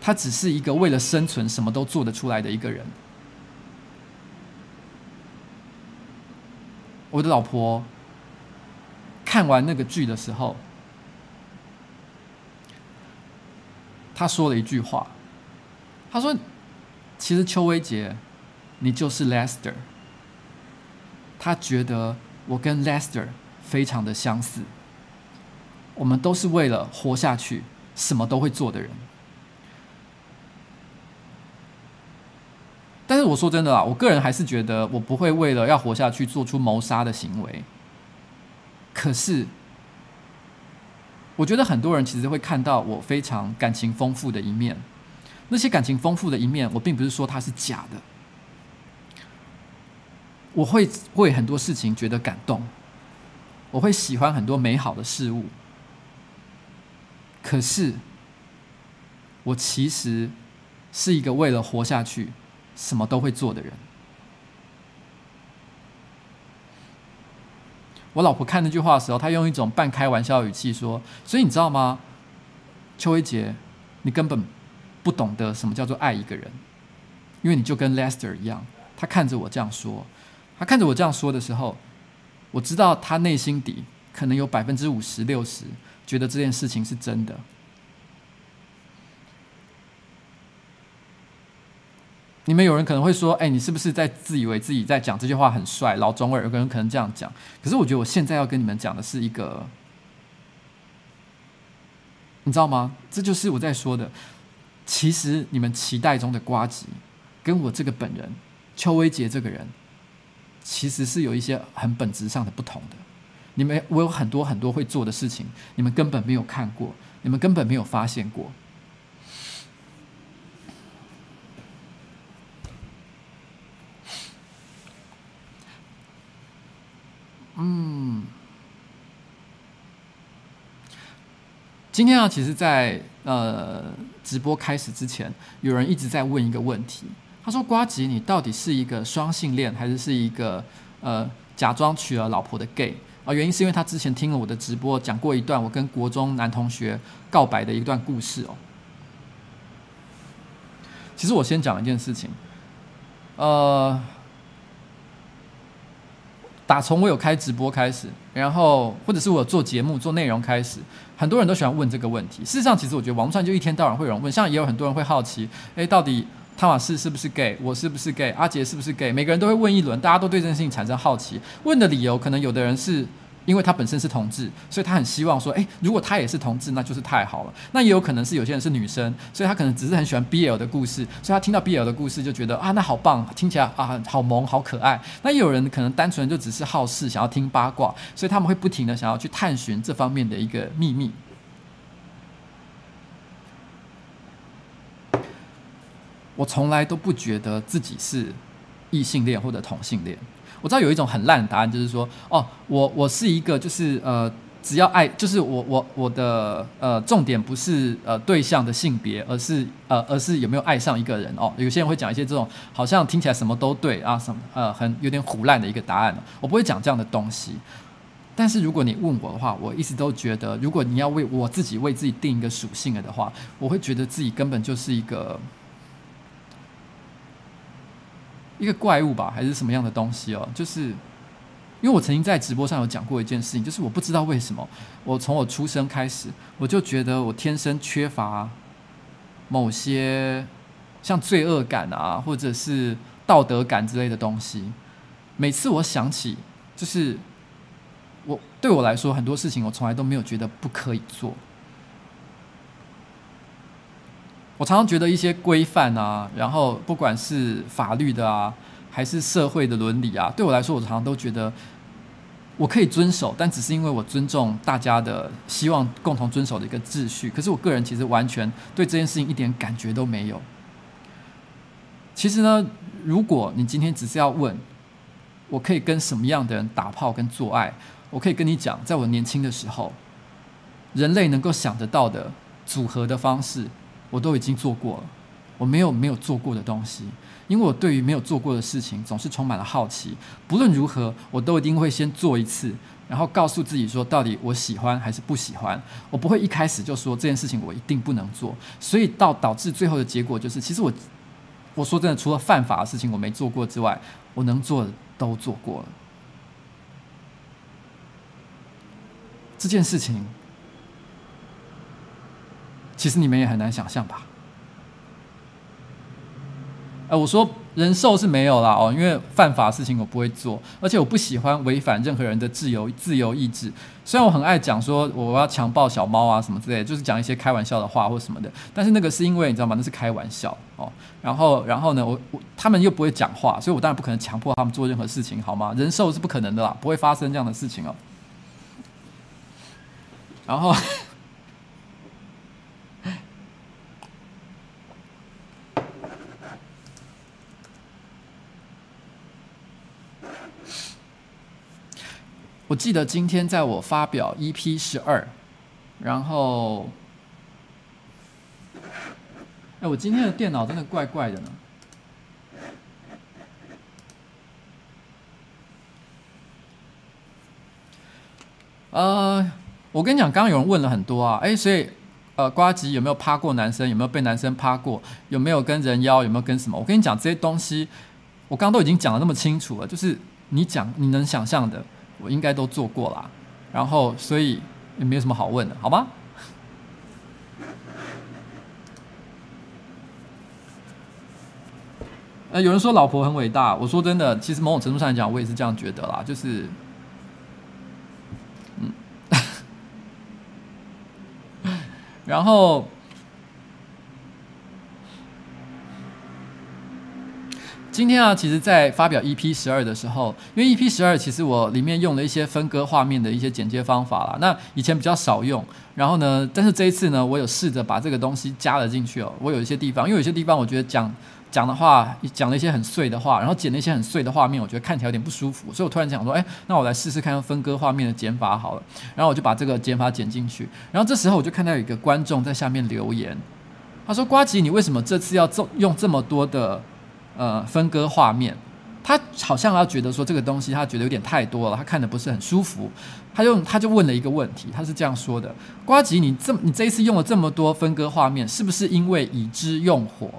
他只是一个为了生存什么都做得出来的一个人。我的老婆看完那个剧的时候，他说了一句话，他说：“其实邱威杰，你就是 Lester。”他觉得。我跟 Lester 非常的相似，我们都是为了活下去，什么都会做的人。但是我说真的啊，我个人还是觉得我不会为了要活下去做出谋杀的行为。可是，我觉得很多人其实会看到我非常感情丰富的一面。那些感情丰富的一面，我并不是说它是假的。我会为很多事情觉得感动，我会喜欢很多美好的事物。可是，我其实是一个为了活下去，什么都会做的人。我老婆看那句话的时候，她用一种半开玩笑的语气说：“所以你知道吗，邱威杰，你根本不懂得什么叫做爱一个人，因为你就跟 Lester 一样。”他看着我这样说。他看着我这样说的时候，我知道他内心底可能有百分之五十六十觉得这件事情是真的。你们有人可能会说：“哎，你是不是在自以为自己在讲这句话很帅？”老中二有个人可能这样讲。可是我觉得我现在要跟你们讲的是一个，你知道吗？这就是我在说的。其实你们期待中的瓜吉，跟我这个本人邱威杰这个人。其实是有一些很本质上的不同的。你们，我有很多很多会做的事情，你们根本没有看过，你们根本没有发现过。嗯，今天啊，其实在，呃直播开始之前，有人一直在问一个问题。他说：“瓜吉，你到底是一个双性恋，还是是一个呃假装娶了老婆的 gay？” 啊，原因是因为他之前听了我的直播，讲过一段我跟国中男同学告白的一段故事哦。其实我先讲一件事情，呃，打从我有开直播开始，然后或者是我做节目做内容开始，很多人都喜欢问这个问题。事实上，其实我觉得网络上就一天到晚会有人问，像也有很多人会好奇，哎，到底。汤马士是不是 gay？我是不是 gay？阿杰是不是 gay？每个人都会问一轮，大家都对这件事情产生好奇。问的理由可能有的人是因为他本身是同志，所以他很希望说，诶，如果他也是同志，那就是太好了。那也有可能是有些人是女生，所以他可能只是很喜欢 BL 的故事，所以他听到 BL 的故事就觉得啊，那好棒，听起来啊好萌，好可爱。那也有人可能单纯就只是好事，想要听八卦，所以他们会不停的想要去探寻这方面的一个秘密。我从来都不觉得自己是异性恋或者同性恋。我知道有一种很烂的答案，就是说，哦，我我是一个，就是呃，只要爱，就是我我我的呃重点不是呃对象的性别，而是呃而是有没有爱上一个人哦。有些人会讲一些这种好像听起来什么都对啊，什么呃很有点唬烂的一个答案。我不会讲这样的东西。但是如果你问我的话，我一直都觉得，如果你要为我自己为自己定一个属性了的话，我会觉得自己根本就是一个。一个怪物吧，还是什么样的东西哦？就是因为我曾经在直播上有讲过一件事情，就是我不知道为什么，我从我出生开始，我就觉得我天生缺乏某些像罪恶感啊，或者是道德感之类的东西。每次我想起，就是我对我来说很多事情，我从来都没有觉得不可以做。我常常觉得一些规范啊，然后不管是法律的啊，还是社会的伦理啊，对我来说，我常常都觉得我可以遵守，但只是因为我尊重大家的希望，共同遵守的一个秩序。可是我个人其实完全对这件事情一点感觉都没有。其实呢，如果你今天只是要问，我可以跟什么样的人打炮跟做爱，我可以跟你讲，在我年轻的时候，人类能够想得到的组合的方式，我都已经做过了。我没有没有做过的东西。因为我对于没有做过的事情总是充满了好奇，不论如何，我都一定会先做一次，然后告诉自己说，到底我喜欢还是不喜欢。我不会一开始就说这件事情我一定不能做，所以到导致最后的结果就是，其实我我说真的，除了犯法的事情我没做过之外，我能做的都做过了。这件事情，其实你们也很难想象吧？哎，我说人兽是没有啦哦，因为犯法的事情我不会做，而且我不喜欢违反任何人的自由自由意志。虽然我很爱讲说我要强暴小猫啊什么之类，就是讲一些开玩笑的话或什么的，但是那个是因为你知道吗？那是开玩笑哦。然后然后呢，我我他们又不会讲话，所以我当然不可能强迫他们做任何事情，好吗？人兽是不可能的啦，不会发生这样的事情哦。然后。我记得今天在我发表 EP 十二，然后，哎，我今天的电脑真的怪怪的呢。呃，我跟你讲，刚刚有人问了很多啊，哎，所以，呃，瓜吉有没有趴过男生？有没有被男生趴过？有没有跟人妖？有没有跟什么？我跟你讲这些东西，我刚刚都已经讲的那么清楚了，就是你讲你能想象的。我应该都做过啦，然后所以也没有什么好问的，好吗？呃，有人说老婆很伟大，我说真的，其实某种程度上来讲，我也是这样觉得啦，就是，嗯，然后。今天啊，其实，在发表 EP 十二的时候，因为 EP 十二其实我里面用了一些分割画面的一些剪接方法啦。那以前比较少用，然后呢，但是这一次呢，我有试着把这个东西加了进去哦。我有一些地方，因为有些地方我觉得讲讲的话，讲了一些很碎的话，然后剪了一些很碎的画面，我觉得看起来有点不舒服，所以我突然想说，哎，那我来试试看用分割画面的剪法好了。然后我就把这个剪法剪进去，然后这时候我就看到有一个观众在下面留言，他说：“瓜吉，你为什么这次要这用这么多的？”呃，分割画面，他好像要觉得说这个东西，他觉得有点太多了，他看的不是很舒服。他就他就问了一个问题，他是这样说的：瓜吉，你这你这一次用了这么多分割画面，是不是因为已知用火？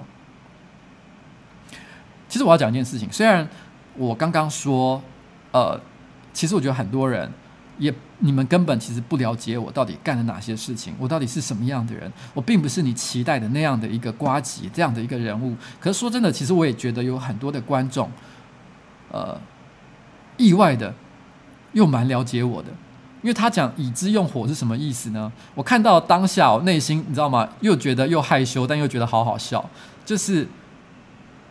其实我要讲一件事情，虽然我刚刚说，呃，其实我觉得很多人。也，你们根本其实不了解我到底干了哪些事情，我到底是什么样的人，我并不是你期待的那样的一个瓜吉这样的一个人物。可是说真的，其实我也觉得有很多的观众，呃，意外的又蛮了解我的，因为他讲已知用火是什么意思呢？我看到当下，我内心你知道吗？又觉得又害羞，但又觉得好好笑，就是。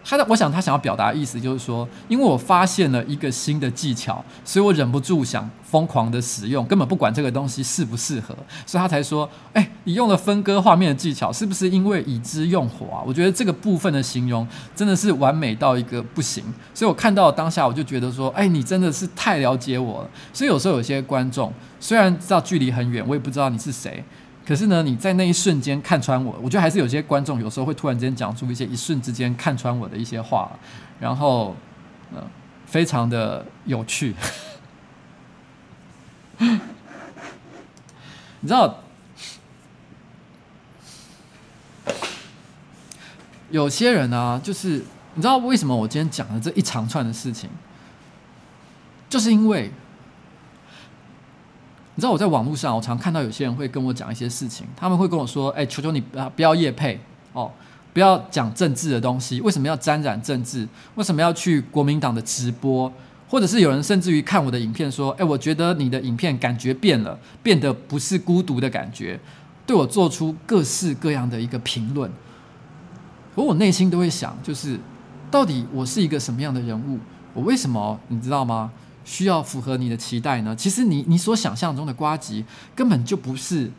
他的，我想他想要表达的意思就是说，因为我发现了一个新的技巧，所以我忍不住想疯狂的使用，根本不管这个东西适不适合，所以他才说，哎，你用了分割画面的技巧，是不是因为已知用火啊？我觉得这个部分的形容真的是完美到一个不行，所以我看到当下我就觉得说，哎，你真的是太了解我了。所以有时候有些观众虽然知道距离很远，我也不知道你是谁。可是呢，你在那一瞬间看穿我，我觉得还是有些观众有时候会突然间讲出一些一瞬之间看穿我的一些话，然后，呃，非常的有趣。你知道，有些人呢，就是你知道为什么我今天讲的这一长串的事情，就是因为。你知道我在网络上，我常看到有些人会跟我讲一些事情，他们会跟我说：“哎，求求你不要不要业配哦，不要讲政治的东西。为什么要沾染政治？为什么要去国民党的直播？或者是有人甚至于看我的影片说：‘哎，我觉得你的影片感觉变了，变得不是孤独的感觉。’对我做出各式各样的一个评论。而我内心都会想，就是到底我是一个什么样的人物？我为什么你知道吗？需要符合你的期待呢？其实你你所想象中的呱吉根本就不是，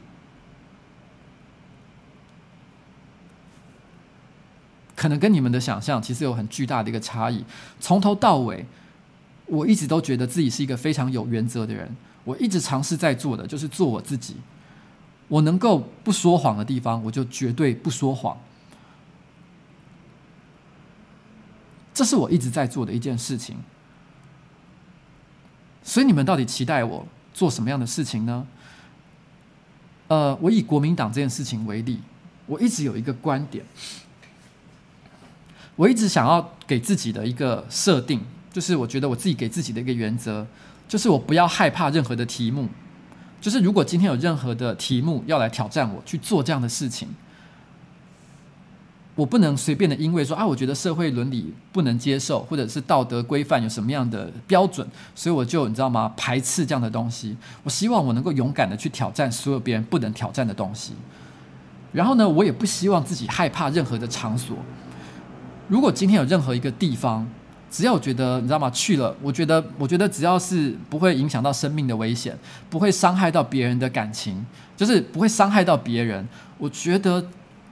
可能跟你们的想象其实有很巨大的一个差异。从头到尾，我一直都觉得自己是一个非常有原则的人。我一直尝试在做的就是做我自己。我能够不说谎的地方，我就绝对不说谎。这是我一直在做的一件事情。所以你们到底期待我做什么样的事情呢？呃，我以国民党这件事情为例，我一直有一个观点，我一直想要给自己的一个设定，就是我觉得我自己给自己的一个原则，就是我不要害怕任何的题目，就是如果今天有任何的题目要来挑战我去做这样的事情。我不能随便的，因为说啊，我觉得社会伦理不能接受，或者是道德规范有什么样的标准，所以我就你知道吗？排斥这样的东西。我希望我能够勇敢的去挑战所有别人不能挑战的东西。然后呢，我也不希望自己害怕任何的场所。如果今天有任何一个地方，只要我觉得你知道吗？去了，我觉得我觉得只要是不会影响到生命的危险，不会伤害到别人的感情，就是不会伤害到别人，我觉得。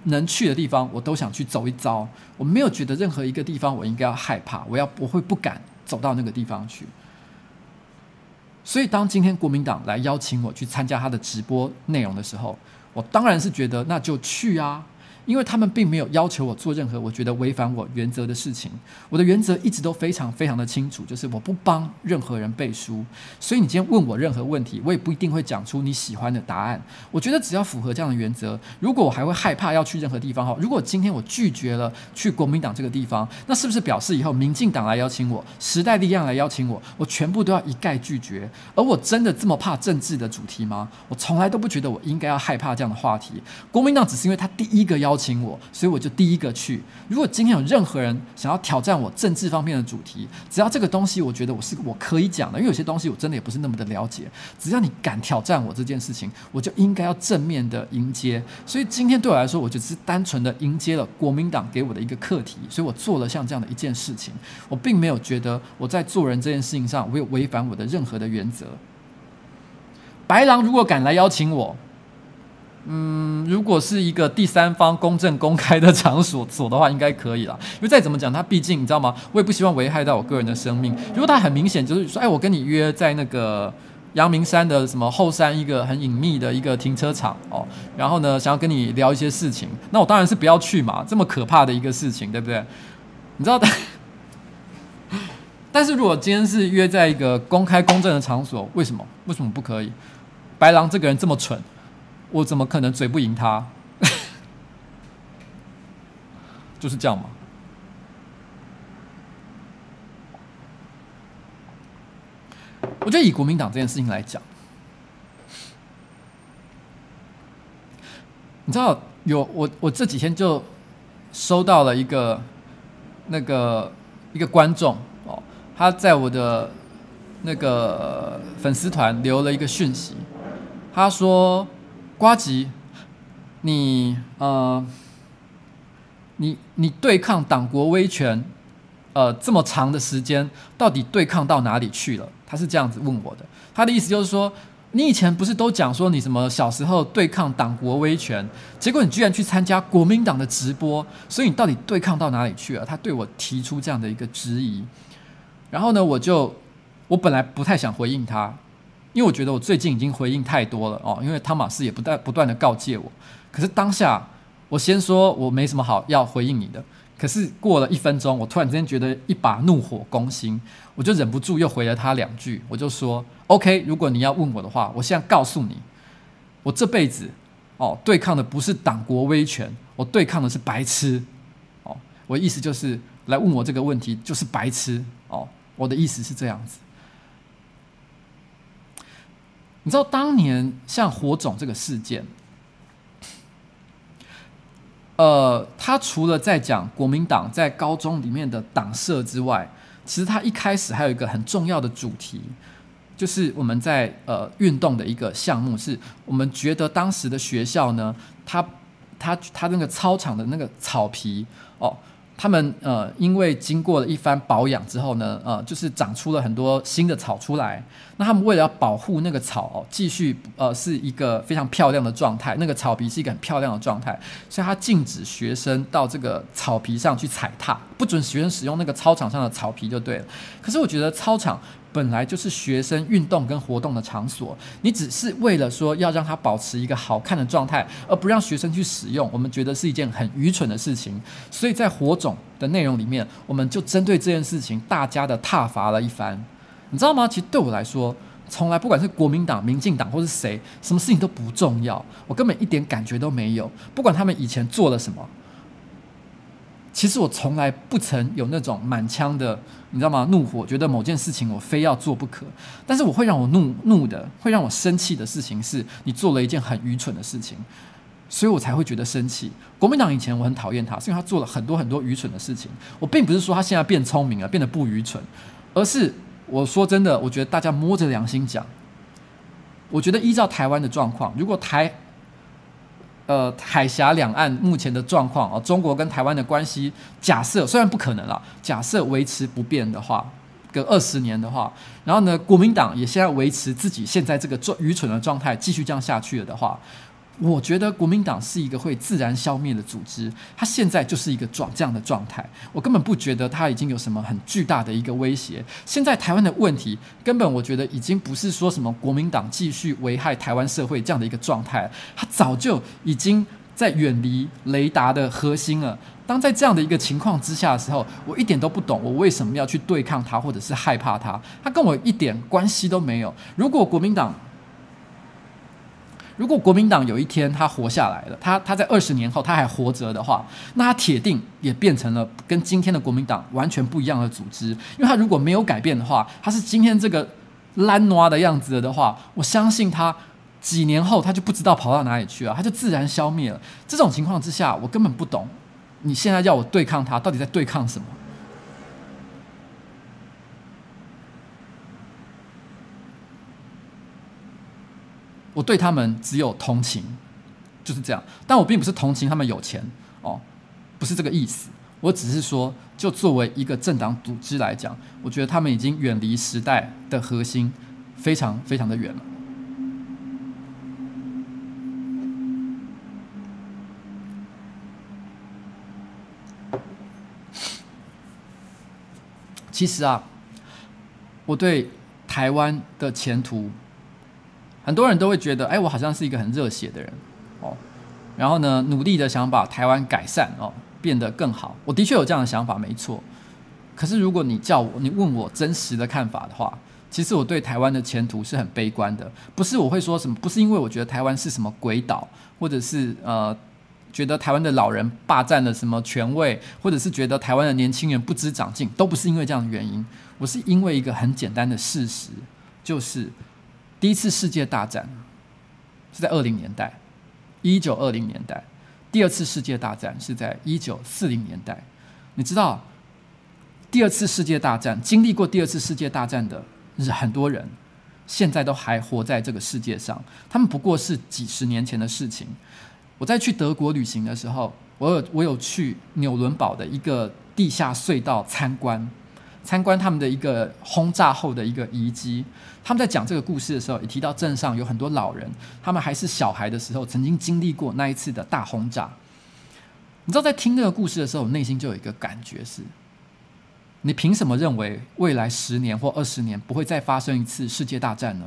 能去的地方，我都想去走一遭。我没有觉得任何一个地方我应该要害怕，我要我会不敢走到那个地方去。所以，当今天国民党来邀请我去参加他的直播内容的时候，我当然是觉得那就去啊。因为他们并没有要求我做任何我觉得违反我原则的事情，我的原则一直都非常非常的清楚，就是我不帮任何人背书。所以你今天问我任何问题，我也不一定会讲出你喜欢的答案。我觉得只要符合这样的原则，如果我还会害怕要去任何地方哈，如果今天我拒绝了去国民党这个地方，那是不是表示以后民进党来邀请我，时代力量来邀请我，我全部都要一概拒绝？而我真的这么怕政治的主题吗？我从来都不觉得我应该要害怕这样的话题。国民党只是因为他第一个邀。邀请我，所以我就第一个去。如果今天有任何人想要挑战我政治方面的主题，只要这个东西我觉得我是我可以讲的，因为有些东西我真的也不是那么的了解。只要你敢挑战我这件事情，我就应该要正面的迎接。所以今天对我来说，我就只是单纯的迎接了国民党给我的一个课题，所以我做了像这样的一件事情。我并没有觉得我在做人这件事情上，我有违反我的任何的原则。白狼如果敢来邀请我。嗯，如果是一个第三方公正公开的场所所的话，应该可以啦。因为再怎么讲，他毕竟你知道吗？我也不希望危害到我个人的生命。如果他很明显就是说，哎，我跟你约在那个阳明山的什么后山一个很隐秘的一个停车场哦，然后呢，想要跟你聊一些事情，那我当然是不要去嘛。这么可怕的一个事情，对不对？你知道的。但是如果今天是约在一个公开公正的场所，为什么？为什么不可以？白狼这个人这么蠢。我怎么可能嘴不赢他？就是这样嘛。我觉得以国民党这件事情来讲，你知道有我，我这几天就收到了一个那个一个观众哦，他在我的那个粉丝团留了一个讯息，他说。瓜吉，你呃，你你对抗党国威权，呃，这么长的时间，到底对抗到哪里去了？他是这样子问我的。他的意思就是说，你以前不是都讲说你什么小时候对抗党国威权，结果你居然去参加国民党的直播，所以你到底对抗到哪里去了？他对我提出这样的一个质疑，然后呢，我就我本来不太想回应他。因为我觉得我最近已经回应太多了哦，因为汤马斯也不断不断的告诫我，可是当下我先说我没什么好要回应你的，可是过了一分钟，我突然之间觉得一把怒火攻心，我就忍不住又回了他两句，我就说：“OK，如果你要问我的话，我现在告诉你，我这辈子哦对抗的不是党国威权，我对抗的是白痴哦，我的意思就是来问我这个问题就是白痴哦，我的意思是这样子。”你知道当年像火种这个事件，呃，他除了在讲国民党在高中里面的党社之外，其实他一开始还有一个很重要的主题，就是我们在呃运动的一个项目，是我们觉得当时的学校呢，他他他那个操场的那个草皮哦。他们呃，因为经过了一番保养之后呢，呃，就是长出了很多新的草出来。那他们为了要保护那个草哦，继续呃是一个非常漂亮的状态，那个草皮是一个很漂亮的状态，所以他禁止学生到这个草皮上去踩踏，不准学生使用那个操场上的草皮就对了。可是我觉得操场。本来就是学生运动跟活动的场所，你只是为了说要让它保持一个好看的状态，而不让学生去使用，我们觉得是一件很愚蠢的事情。所以在火种的内容里面，我们就针对这件事情大家的挞伐了一番，你知道吗？其实对我来说，从来不管是国民党、民进党或是谁，什么事情都不重要，我根本一点感觉都没有。不管他们以前做了什么。其实我从来不曾有那种满腔的，你知道吗？怒火，觉得某件事情我非要做不可。但是我会让我怒怒的，会让我生气的事情是，你做了一件很愚蠢的事情，所以我才会觉得生气。国民党以前我很讨厌他，是因为他做了很多很多愚蠢的事情。我并不是说他现在变聪明了，变得不愚蠢，而是我说真的，我觉得大家摸着良心讲，我觉得依照台湾的状况，如果台呃，海峡两岸目前的状况啊，中国跟台湾的关系，假设虽然不可能了，假设维持不变的话，隔二十年的话，然后呢，国民党也现在维持自己现在这个状愚蠢的状态，继续这样下去了的话。我觉得国民党是一个会自然消灭的组织，它现在就是一个状这样的状态。我根本不觉得它已经有什么很巨大的一个威胁。现在台湾的问题，根本我觉得已经不是说什么国民党继续危害台湾社会这样的一个状态，它早就已经在远离雷达的核心了。当在这样的一个情况之下的时候，我一点都不懂我为什么要去对抗它，或者是害怕它，它跟我一点关系都没有。如果国民党，如果国民党有一天他活下来了，他他在二十年后他还活着的话，那他铁定也变成了跟今天的国民党完全不一样的组织。因为他如果没有改变的话，他是今天这个烂蚵的样子的话，我相信他几年后他就不知道跑到哪里去了，他就自然消灭了。这种情况之下，我根本不懂，你现在要我对抗他，到底在对抗什么？我对他们只有同情，就是这样。但我并不是同情他们有钱哦，不是这个意思。我只是说，就作为一个政党组织来讲，我觉得他们已经远离时代的核心，非常非常的远了。其实啊，我对台湾的前途。很多人都会觉得，哎，我好像是一个很热血的人，哦，然后呢，努力的想把台湾改善哦，变得更好。我的确有这样的想法，没错。可是如果你叫我，你问我真实的看法的话，其实我对台湾的前途是很悲观的。不是我会说什么，不是因为我觉得台湾是什么鬼岛，或者是呃，觉得台湾的老人霸占了什么权位，或者是觉得台湾的年轻人不知长进，都不是因为这样的原因。我是因为一个很简单的事实，就是。第一次世界大战是在二零年代，一九二零年代；第二次世界大战是在一九四零年代。你知道，第二次世界大战经历过第二次世界大战的很多人，现在都还活在这个世界上。他们不过是几十年前的事情。我在去德国旅行的时候，我有我有去纽伦堡的一个地下隧道参观。参观他们的一个轰炸后的一个遗迹，他们在讲这个故事的时候，也提到镇上有很多老人，他们还是小孩的时候，曾经经历过那一次的大轰炸。你知道，在听这个故事的时候，我内心就有一个感觉是：你凭什么认为未来十年或二十年不会再发生一次世界大战呢？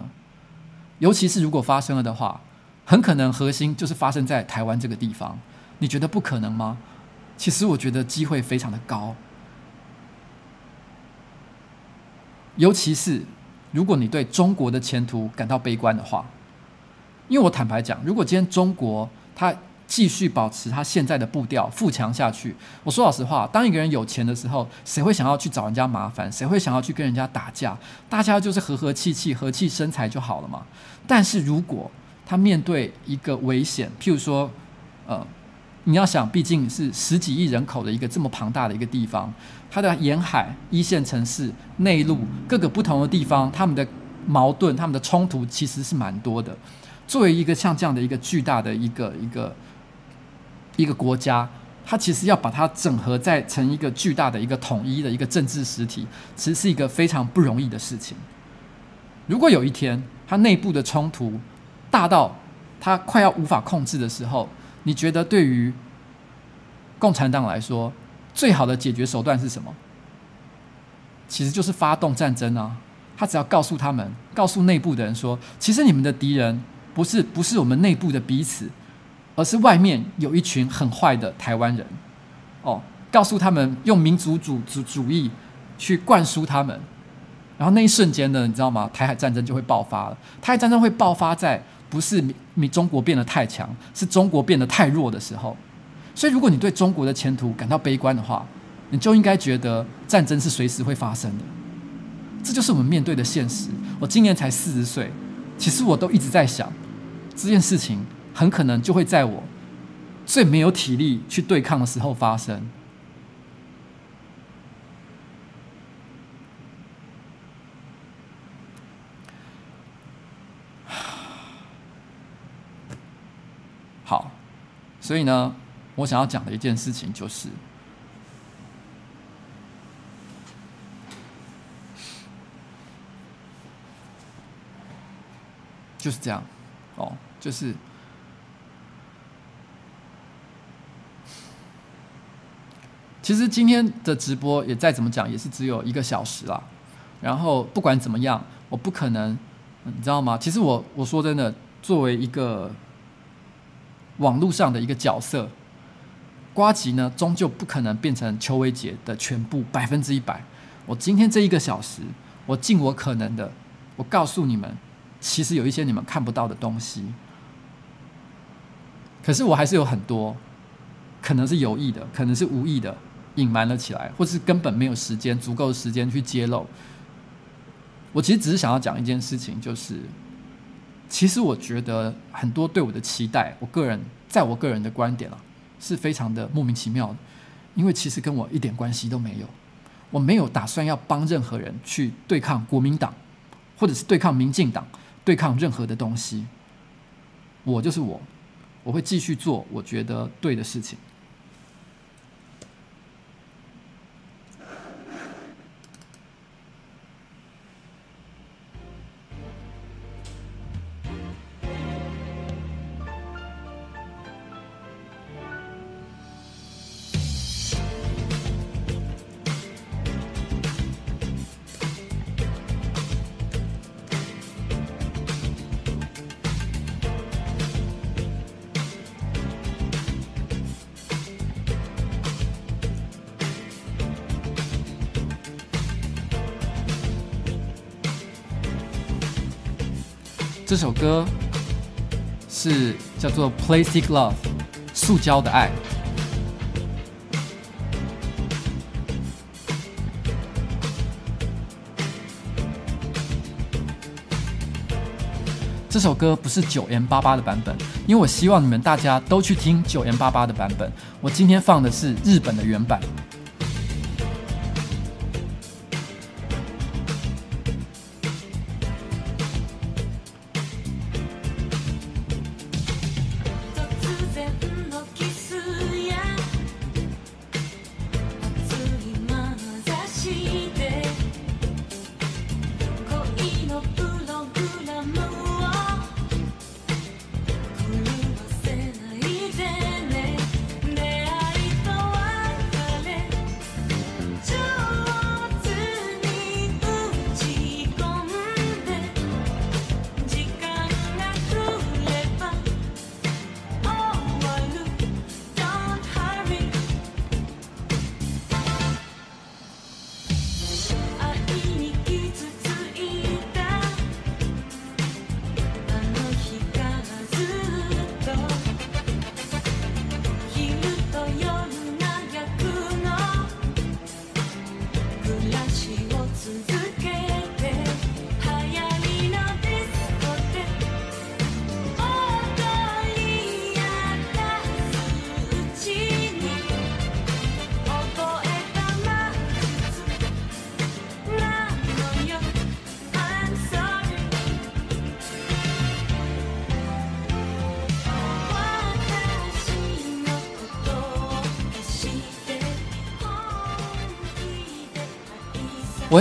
尤其是如果发生了的话，很可能核心就是发生在台湾这个地方。你觉得不可能吗？其实我觉得机会非常的高。尤其是如果你对中国的前途感到悲观的话，因为我坦白讲，如果今天中国它继续保持它现在的步调富强下去，我说老实话，当一个人有钱的时候，谁会想要去找人家麻烦？谁会想要去跟人家打架？大家就是和和气气、和气生财就好了嘛。但是如果他面对一个危险，譬如说，呃。你要想，毕竟是十几亿人口的一个这么庞大的一个地方，它的沿海、一线城市、内陆各个不同的地方，他们的矛盾、他们的冲突其实是蛮多的。作为一个像这样的一个巨大的一个一个一个国家，它其实要把它整合在成一个巨大的一个统一的一个政治实体，其实是一个非常不容易的事情。如果有一天它内部的冲突大到它快要无法控制的时候，你觉得对于共产党来说，最好的解决手段是什么？其实就是发动战争啊！他只要告诉他们，告诉内部的人说，其实你们的敌人不是不是我们内部的彼此。而是外面有一群很坏的台湾人，哦，告诉他们用民族主主主义去灌输他们，然后那一瞬间呢，你知道吗？台海战争就会爆发了。台海战争会爆发在不是你中国变得太强，是中国变得太弱的时候。所以，如果你对中国的前途感到悲观的话，你就应该觉得战争是随时会发生的。这就是我们面对的现实。我今年才四十岁，其实我都一直在想这件事情。很可能就会在我最没有体力去对抗的时候发生。好，所以呢，我想要讲的一件事情就是，就是这样，哦，就是。其实今天的直播也再怎么讲也是只有一个小时啦，然后不管怎么样，我不可能，你知道吗？其实我我说真的，作为一个网络上的一个角色，瓜吉呢，终究不可能变成邱威杰的全部百分之一百。我今天这一个小时，我尽我可能的，我告诉你们，其实有一些你们看不到的东西，可是我还是有很多，可能是有意的，可能是无意的。隐瞒了起来，或是根本没有时间，足够的时间去揭露。我其实只是想要讲一件事情，就是，其实我觉得很多对我的期待，我个人在我个人的观点啊，是非常的莫名其妙的，因为其实跟我一点关系都没有，我没有打算要帮任何人去对抗国民党，或者是对抗民进党，对抗任何的东西。我就是我，我会继续做我觉得对的事情。这首歌是叫做《Plastic Love》，塑胶的爱。这首歌不是九 M 八八的版本，因为我希望你们大家都去听九 M 八八的版本。我今天放的是日本的原版。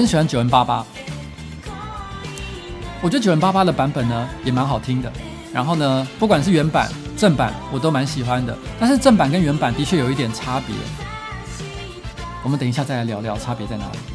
喜欢九 N 八八，我觉得九 N 八八的版本呢也蛮好听的。然后呢，不管是原版、正版，我都蛮喜欢的。但是正版跟原版的确有一点差别。我们等一下再来聊聊差别在哪里。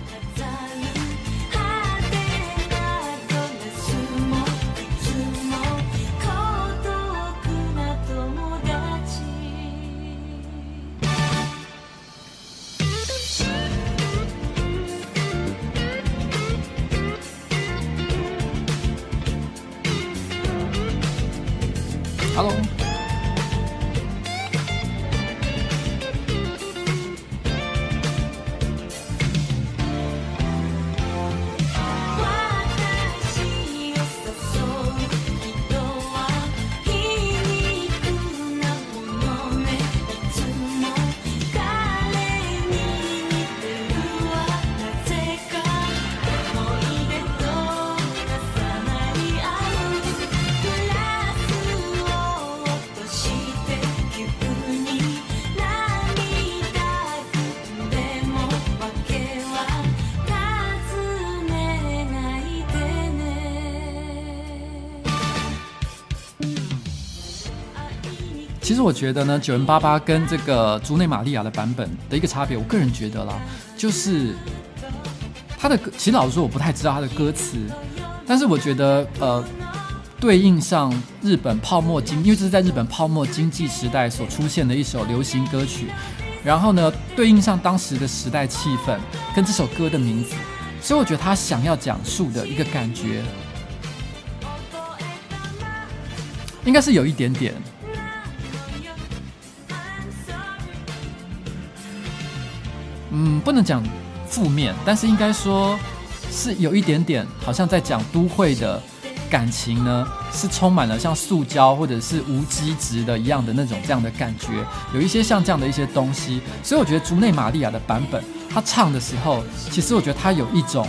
实我觉得呢，9m88 跟这个竹内玛利亚的版本的一个差别，我个人觉得啦，就是他的歌，其实老实说我不太知道他的歌词，但是我觉得呃，对应上日本泡沫经，因为这是在日本泡沫经济时代所出现的一首流行歌曲，然后呢，对应上当时的时代气氛跟这首歌的名字，所以我觉得他想要讲述的一个感觉，应该是有一点点。嗯，不能讲负面，但是应该说是有一点点，好像在讲都会的感情呢，是充满了像塑胶或者是无机质的一样的那种这样的感觉，有一些像这样的一些东西，所以我觉得竹内玛利亚的版本，他唱的时候，其实我觉得他有一种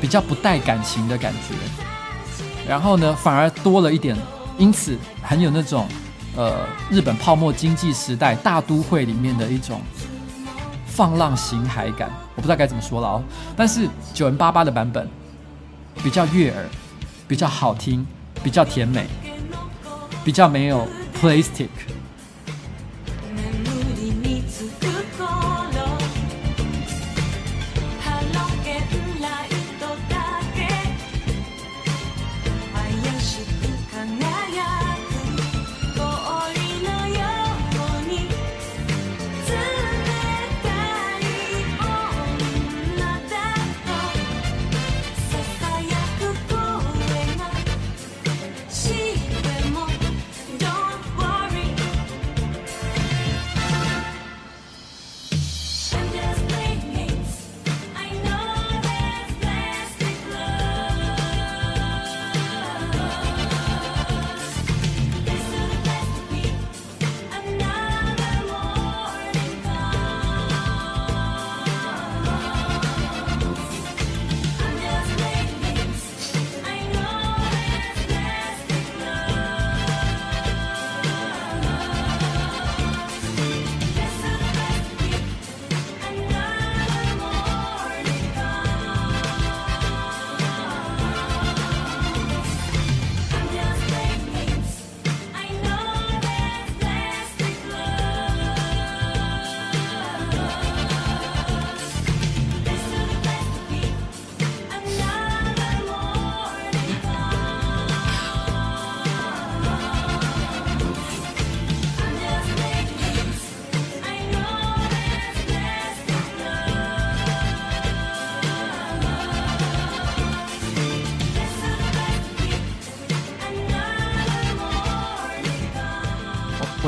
比较不带感情的感觉，然后呢，反而多了一点，因此很有那种呃日本泡沫经济时代大都会里面的一种。放浪形骸感，我不知道该怎么说了哦。但是九 N 八八的版本比较悦耳，比较好听，比较甜美，比较没有 plastic。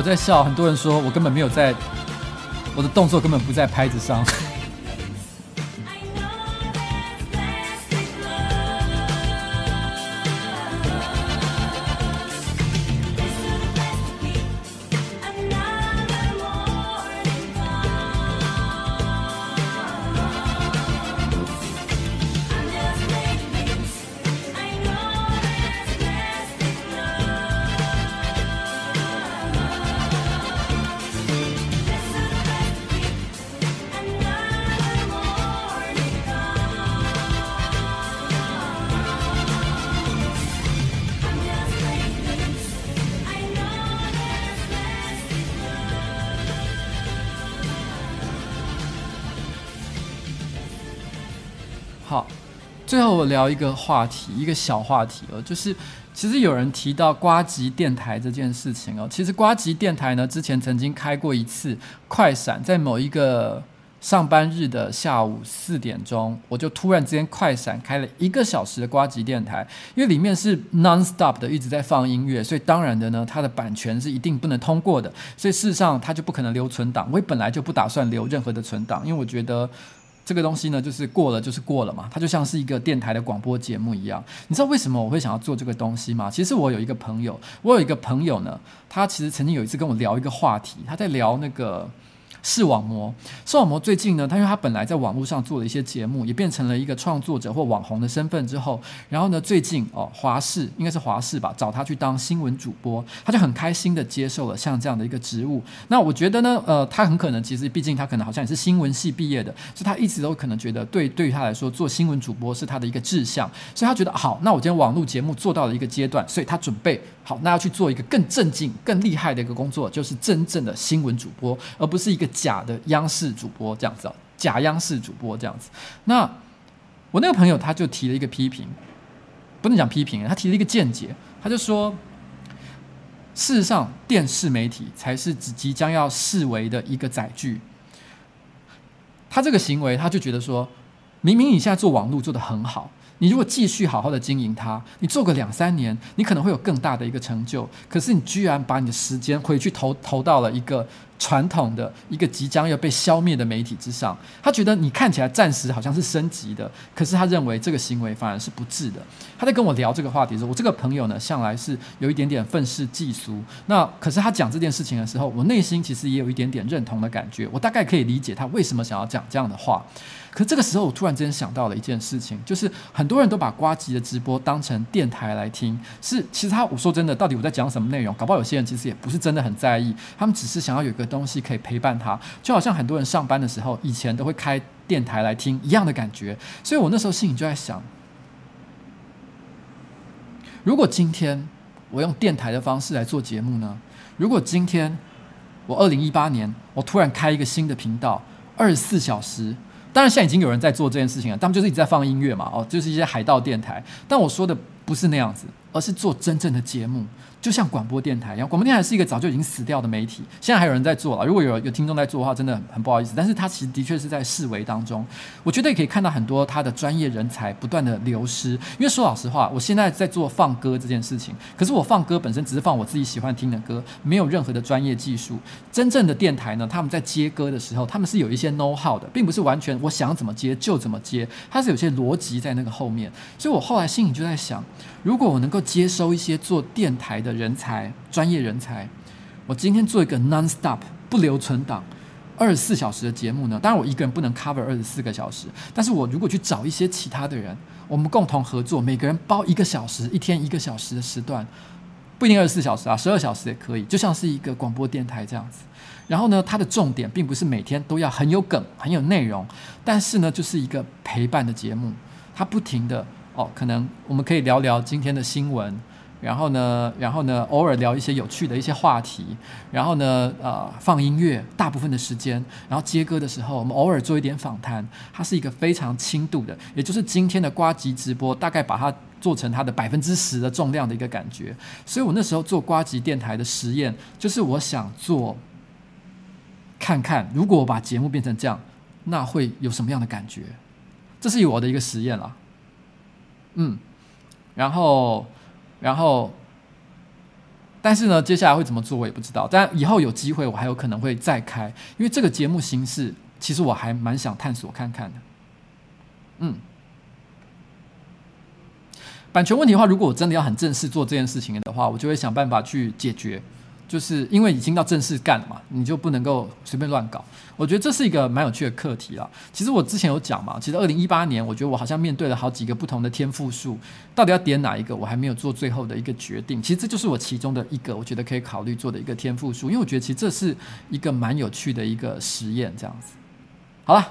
在笑，很多人说我根本没有在，我的动作根本不在拍子上。聊一个话题，一个小话题哦，就是其实有人提到瓜吉电台这件事情哦，其实瓜吉电台呢，之前曾经开过一次快闪，在某一个。上班日的下午四点钟，我就突然之间快闪开了一个小时的瓜吉电台，因为里面是 non-stop 的一直在放音乐，所以当然的呢，它的版权是一定不能通过的，所以事实上它就不可能留存档。我也本来就不打算留任何的存档，因为我觉得这个东西呢，就是过了就是过了嘛，它就像是一个电台的广播节目一样。你知道为什么我会想要做这个东西吗？其实我有一个朋友，我有一个朋友呢，他其实曾经有一次跟我聊一个话题，他在聊那个。视网膜，视网膜最近呢，他因为他本来在网络上做了一些节目，也变成了一个创作者或网红的身份之后，然后呢，最近哦，华视应该是华视吧，找他去当新闻主播，他就很开心的接受了像这样的一个职务。那我觉得呢，呃，他很可能其实毕竟他可能好像也是新闻系毕业的，所以他一直都可能觉得对对于他来说做新闻主播是他的一个志向，所以他觉得好，那我今天网络节目做到了一个阶段，所以他准备好，那要去做一个更正经、更厉害的一个工作，就是真正的新闻主播，而不是一个。假的央视主播这样子哦，假央视主播这样子。那我那个朋友他就提了一个批评，不能讲批评，他提了一个见解，他就说，事实上电视媒体才是即将要视为的一个载具。他这个行为，他就觉得说，明明你现在做网络做得很好。你如果继续好好的经营它，你做个两三年，你可能会有更大的一个成就。可是你居然把你的时间回去投投到了一个传统的一个即将要被消灭的媒体之上。他觉得你看起来暂时好像是升级的，可是他认为这个行为反而是不智的。他在跟我聊这个话题的时候，我这个朋友呢向来是有一点点愤世嫉俗。那可是他讲这件事情的时候，我内心其实也有一点点认同的感觉。我大概可以理解他为什么想要讲这样的话。可这个时候，我突然之间想到了一件事情，就是很多人都把瓜吉的直播当成电台来听，是其实他我说真的，到底我在讲什么内容？搞不好有些人其实也不是真的很在意，他们只是想要有一个东西可以陪伴他，就好像很多人上班的时候，以前都会开电台来听一样的感觉。所以我那时候心里就在想，如果今天我用电台的方式来做节目呢？如果今天我二零一八年我突然开一个新的频道，二十四小时。当然，现在已经有人在做这件事情了，他们就是一直在放音乐嘛，哦，就是一些海盗电台。但我说的不是那样子，而是做真正的节目。就像广播电台一样，广播电台是一个早就已经死掉的媒体，现在还有人在做了。如果有有听众在做的话，真的很不好意思。但是它其实的确是在式微当中，我觉得也可以看到很多他的专业人才不断的流失。因为说老实话，我现在在做放歌这件事情，可是我放歌本身只是放我自己喜欢听的歌，没有任何的专业技术。真正的电台呢，他们在接歌的时候，他们是有一些 know how 的，并不是完全我想怎么接就怎么接，它是有些逻辑在那个后面。所以我后来心里就在想，如果我能够接收一些做电台的人才、专业人才，我今天做一个 non-stop 不留存档、二十四小时的节目呢？当然，我一个人不能 cover 二十四个小时，但是我如果去找一些其他的人，我们共同合作，每个人包一个小时，一天一个小时的时段，不一定二十四小时啊，十二小时也可以，就像是一个广播电台这样子。然后呢，它的重点并不是每天都要很有梗、很有内容，但是呢，就是一个陪伴的节目，它不停的。哦，可能我们可以聊聊今天的新闻，然后呢，然后呢，偶尔聊一些有趣的一些话题，然后呢，呃，放音乐，大部分的时间，然后接歌的时候，我们偶尔做一点访谈，它是一个非常轻度的，也就是今天的呱吉直播，大概把它做成它的百分之十的重量的一个感觉。所以我那时候做呱吉电台的实验，就是我想做，看看如果我把节目变成这样，那会有什么样的感觉？这是我的一个实验啦。嗯，然后，然后，但是呢，接下来会怎么做我也不知道。但以后有机会，我还有可能会再开，因为这个节目形式其实我还蛮想探索看看的。嗯，版权问题的话，如果我真的要很正式做这件事情的话，我就会想办法去解决。就是因为已经到正式干了嘛，你就不能够随便乱搞。我觉得这是一个蛮有趣的课题啦。其实我之前有讲嘛，其实二零一八年，我觉得我好像面对了好几个不同的天赋数，到底要点哪一个，我还没有做最后的一个决定。其实这就是我其中的一个，我觉得可以考虑做的一个天赋数，因为我觉得其实这是一个蛮有趣的一个实验，这样子。好了，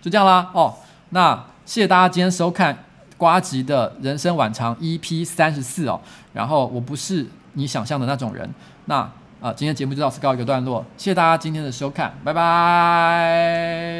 就这样啦。哦，那谢谢大家今天收看瓜吉的人生晚长 EP 三十四哦。然后我不是你想象的那种人。那啊，今天节目就到此告一个段落，谢谢大家今天的收看，拜拜。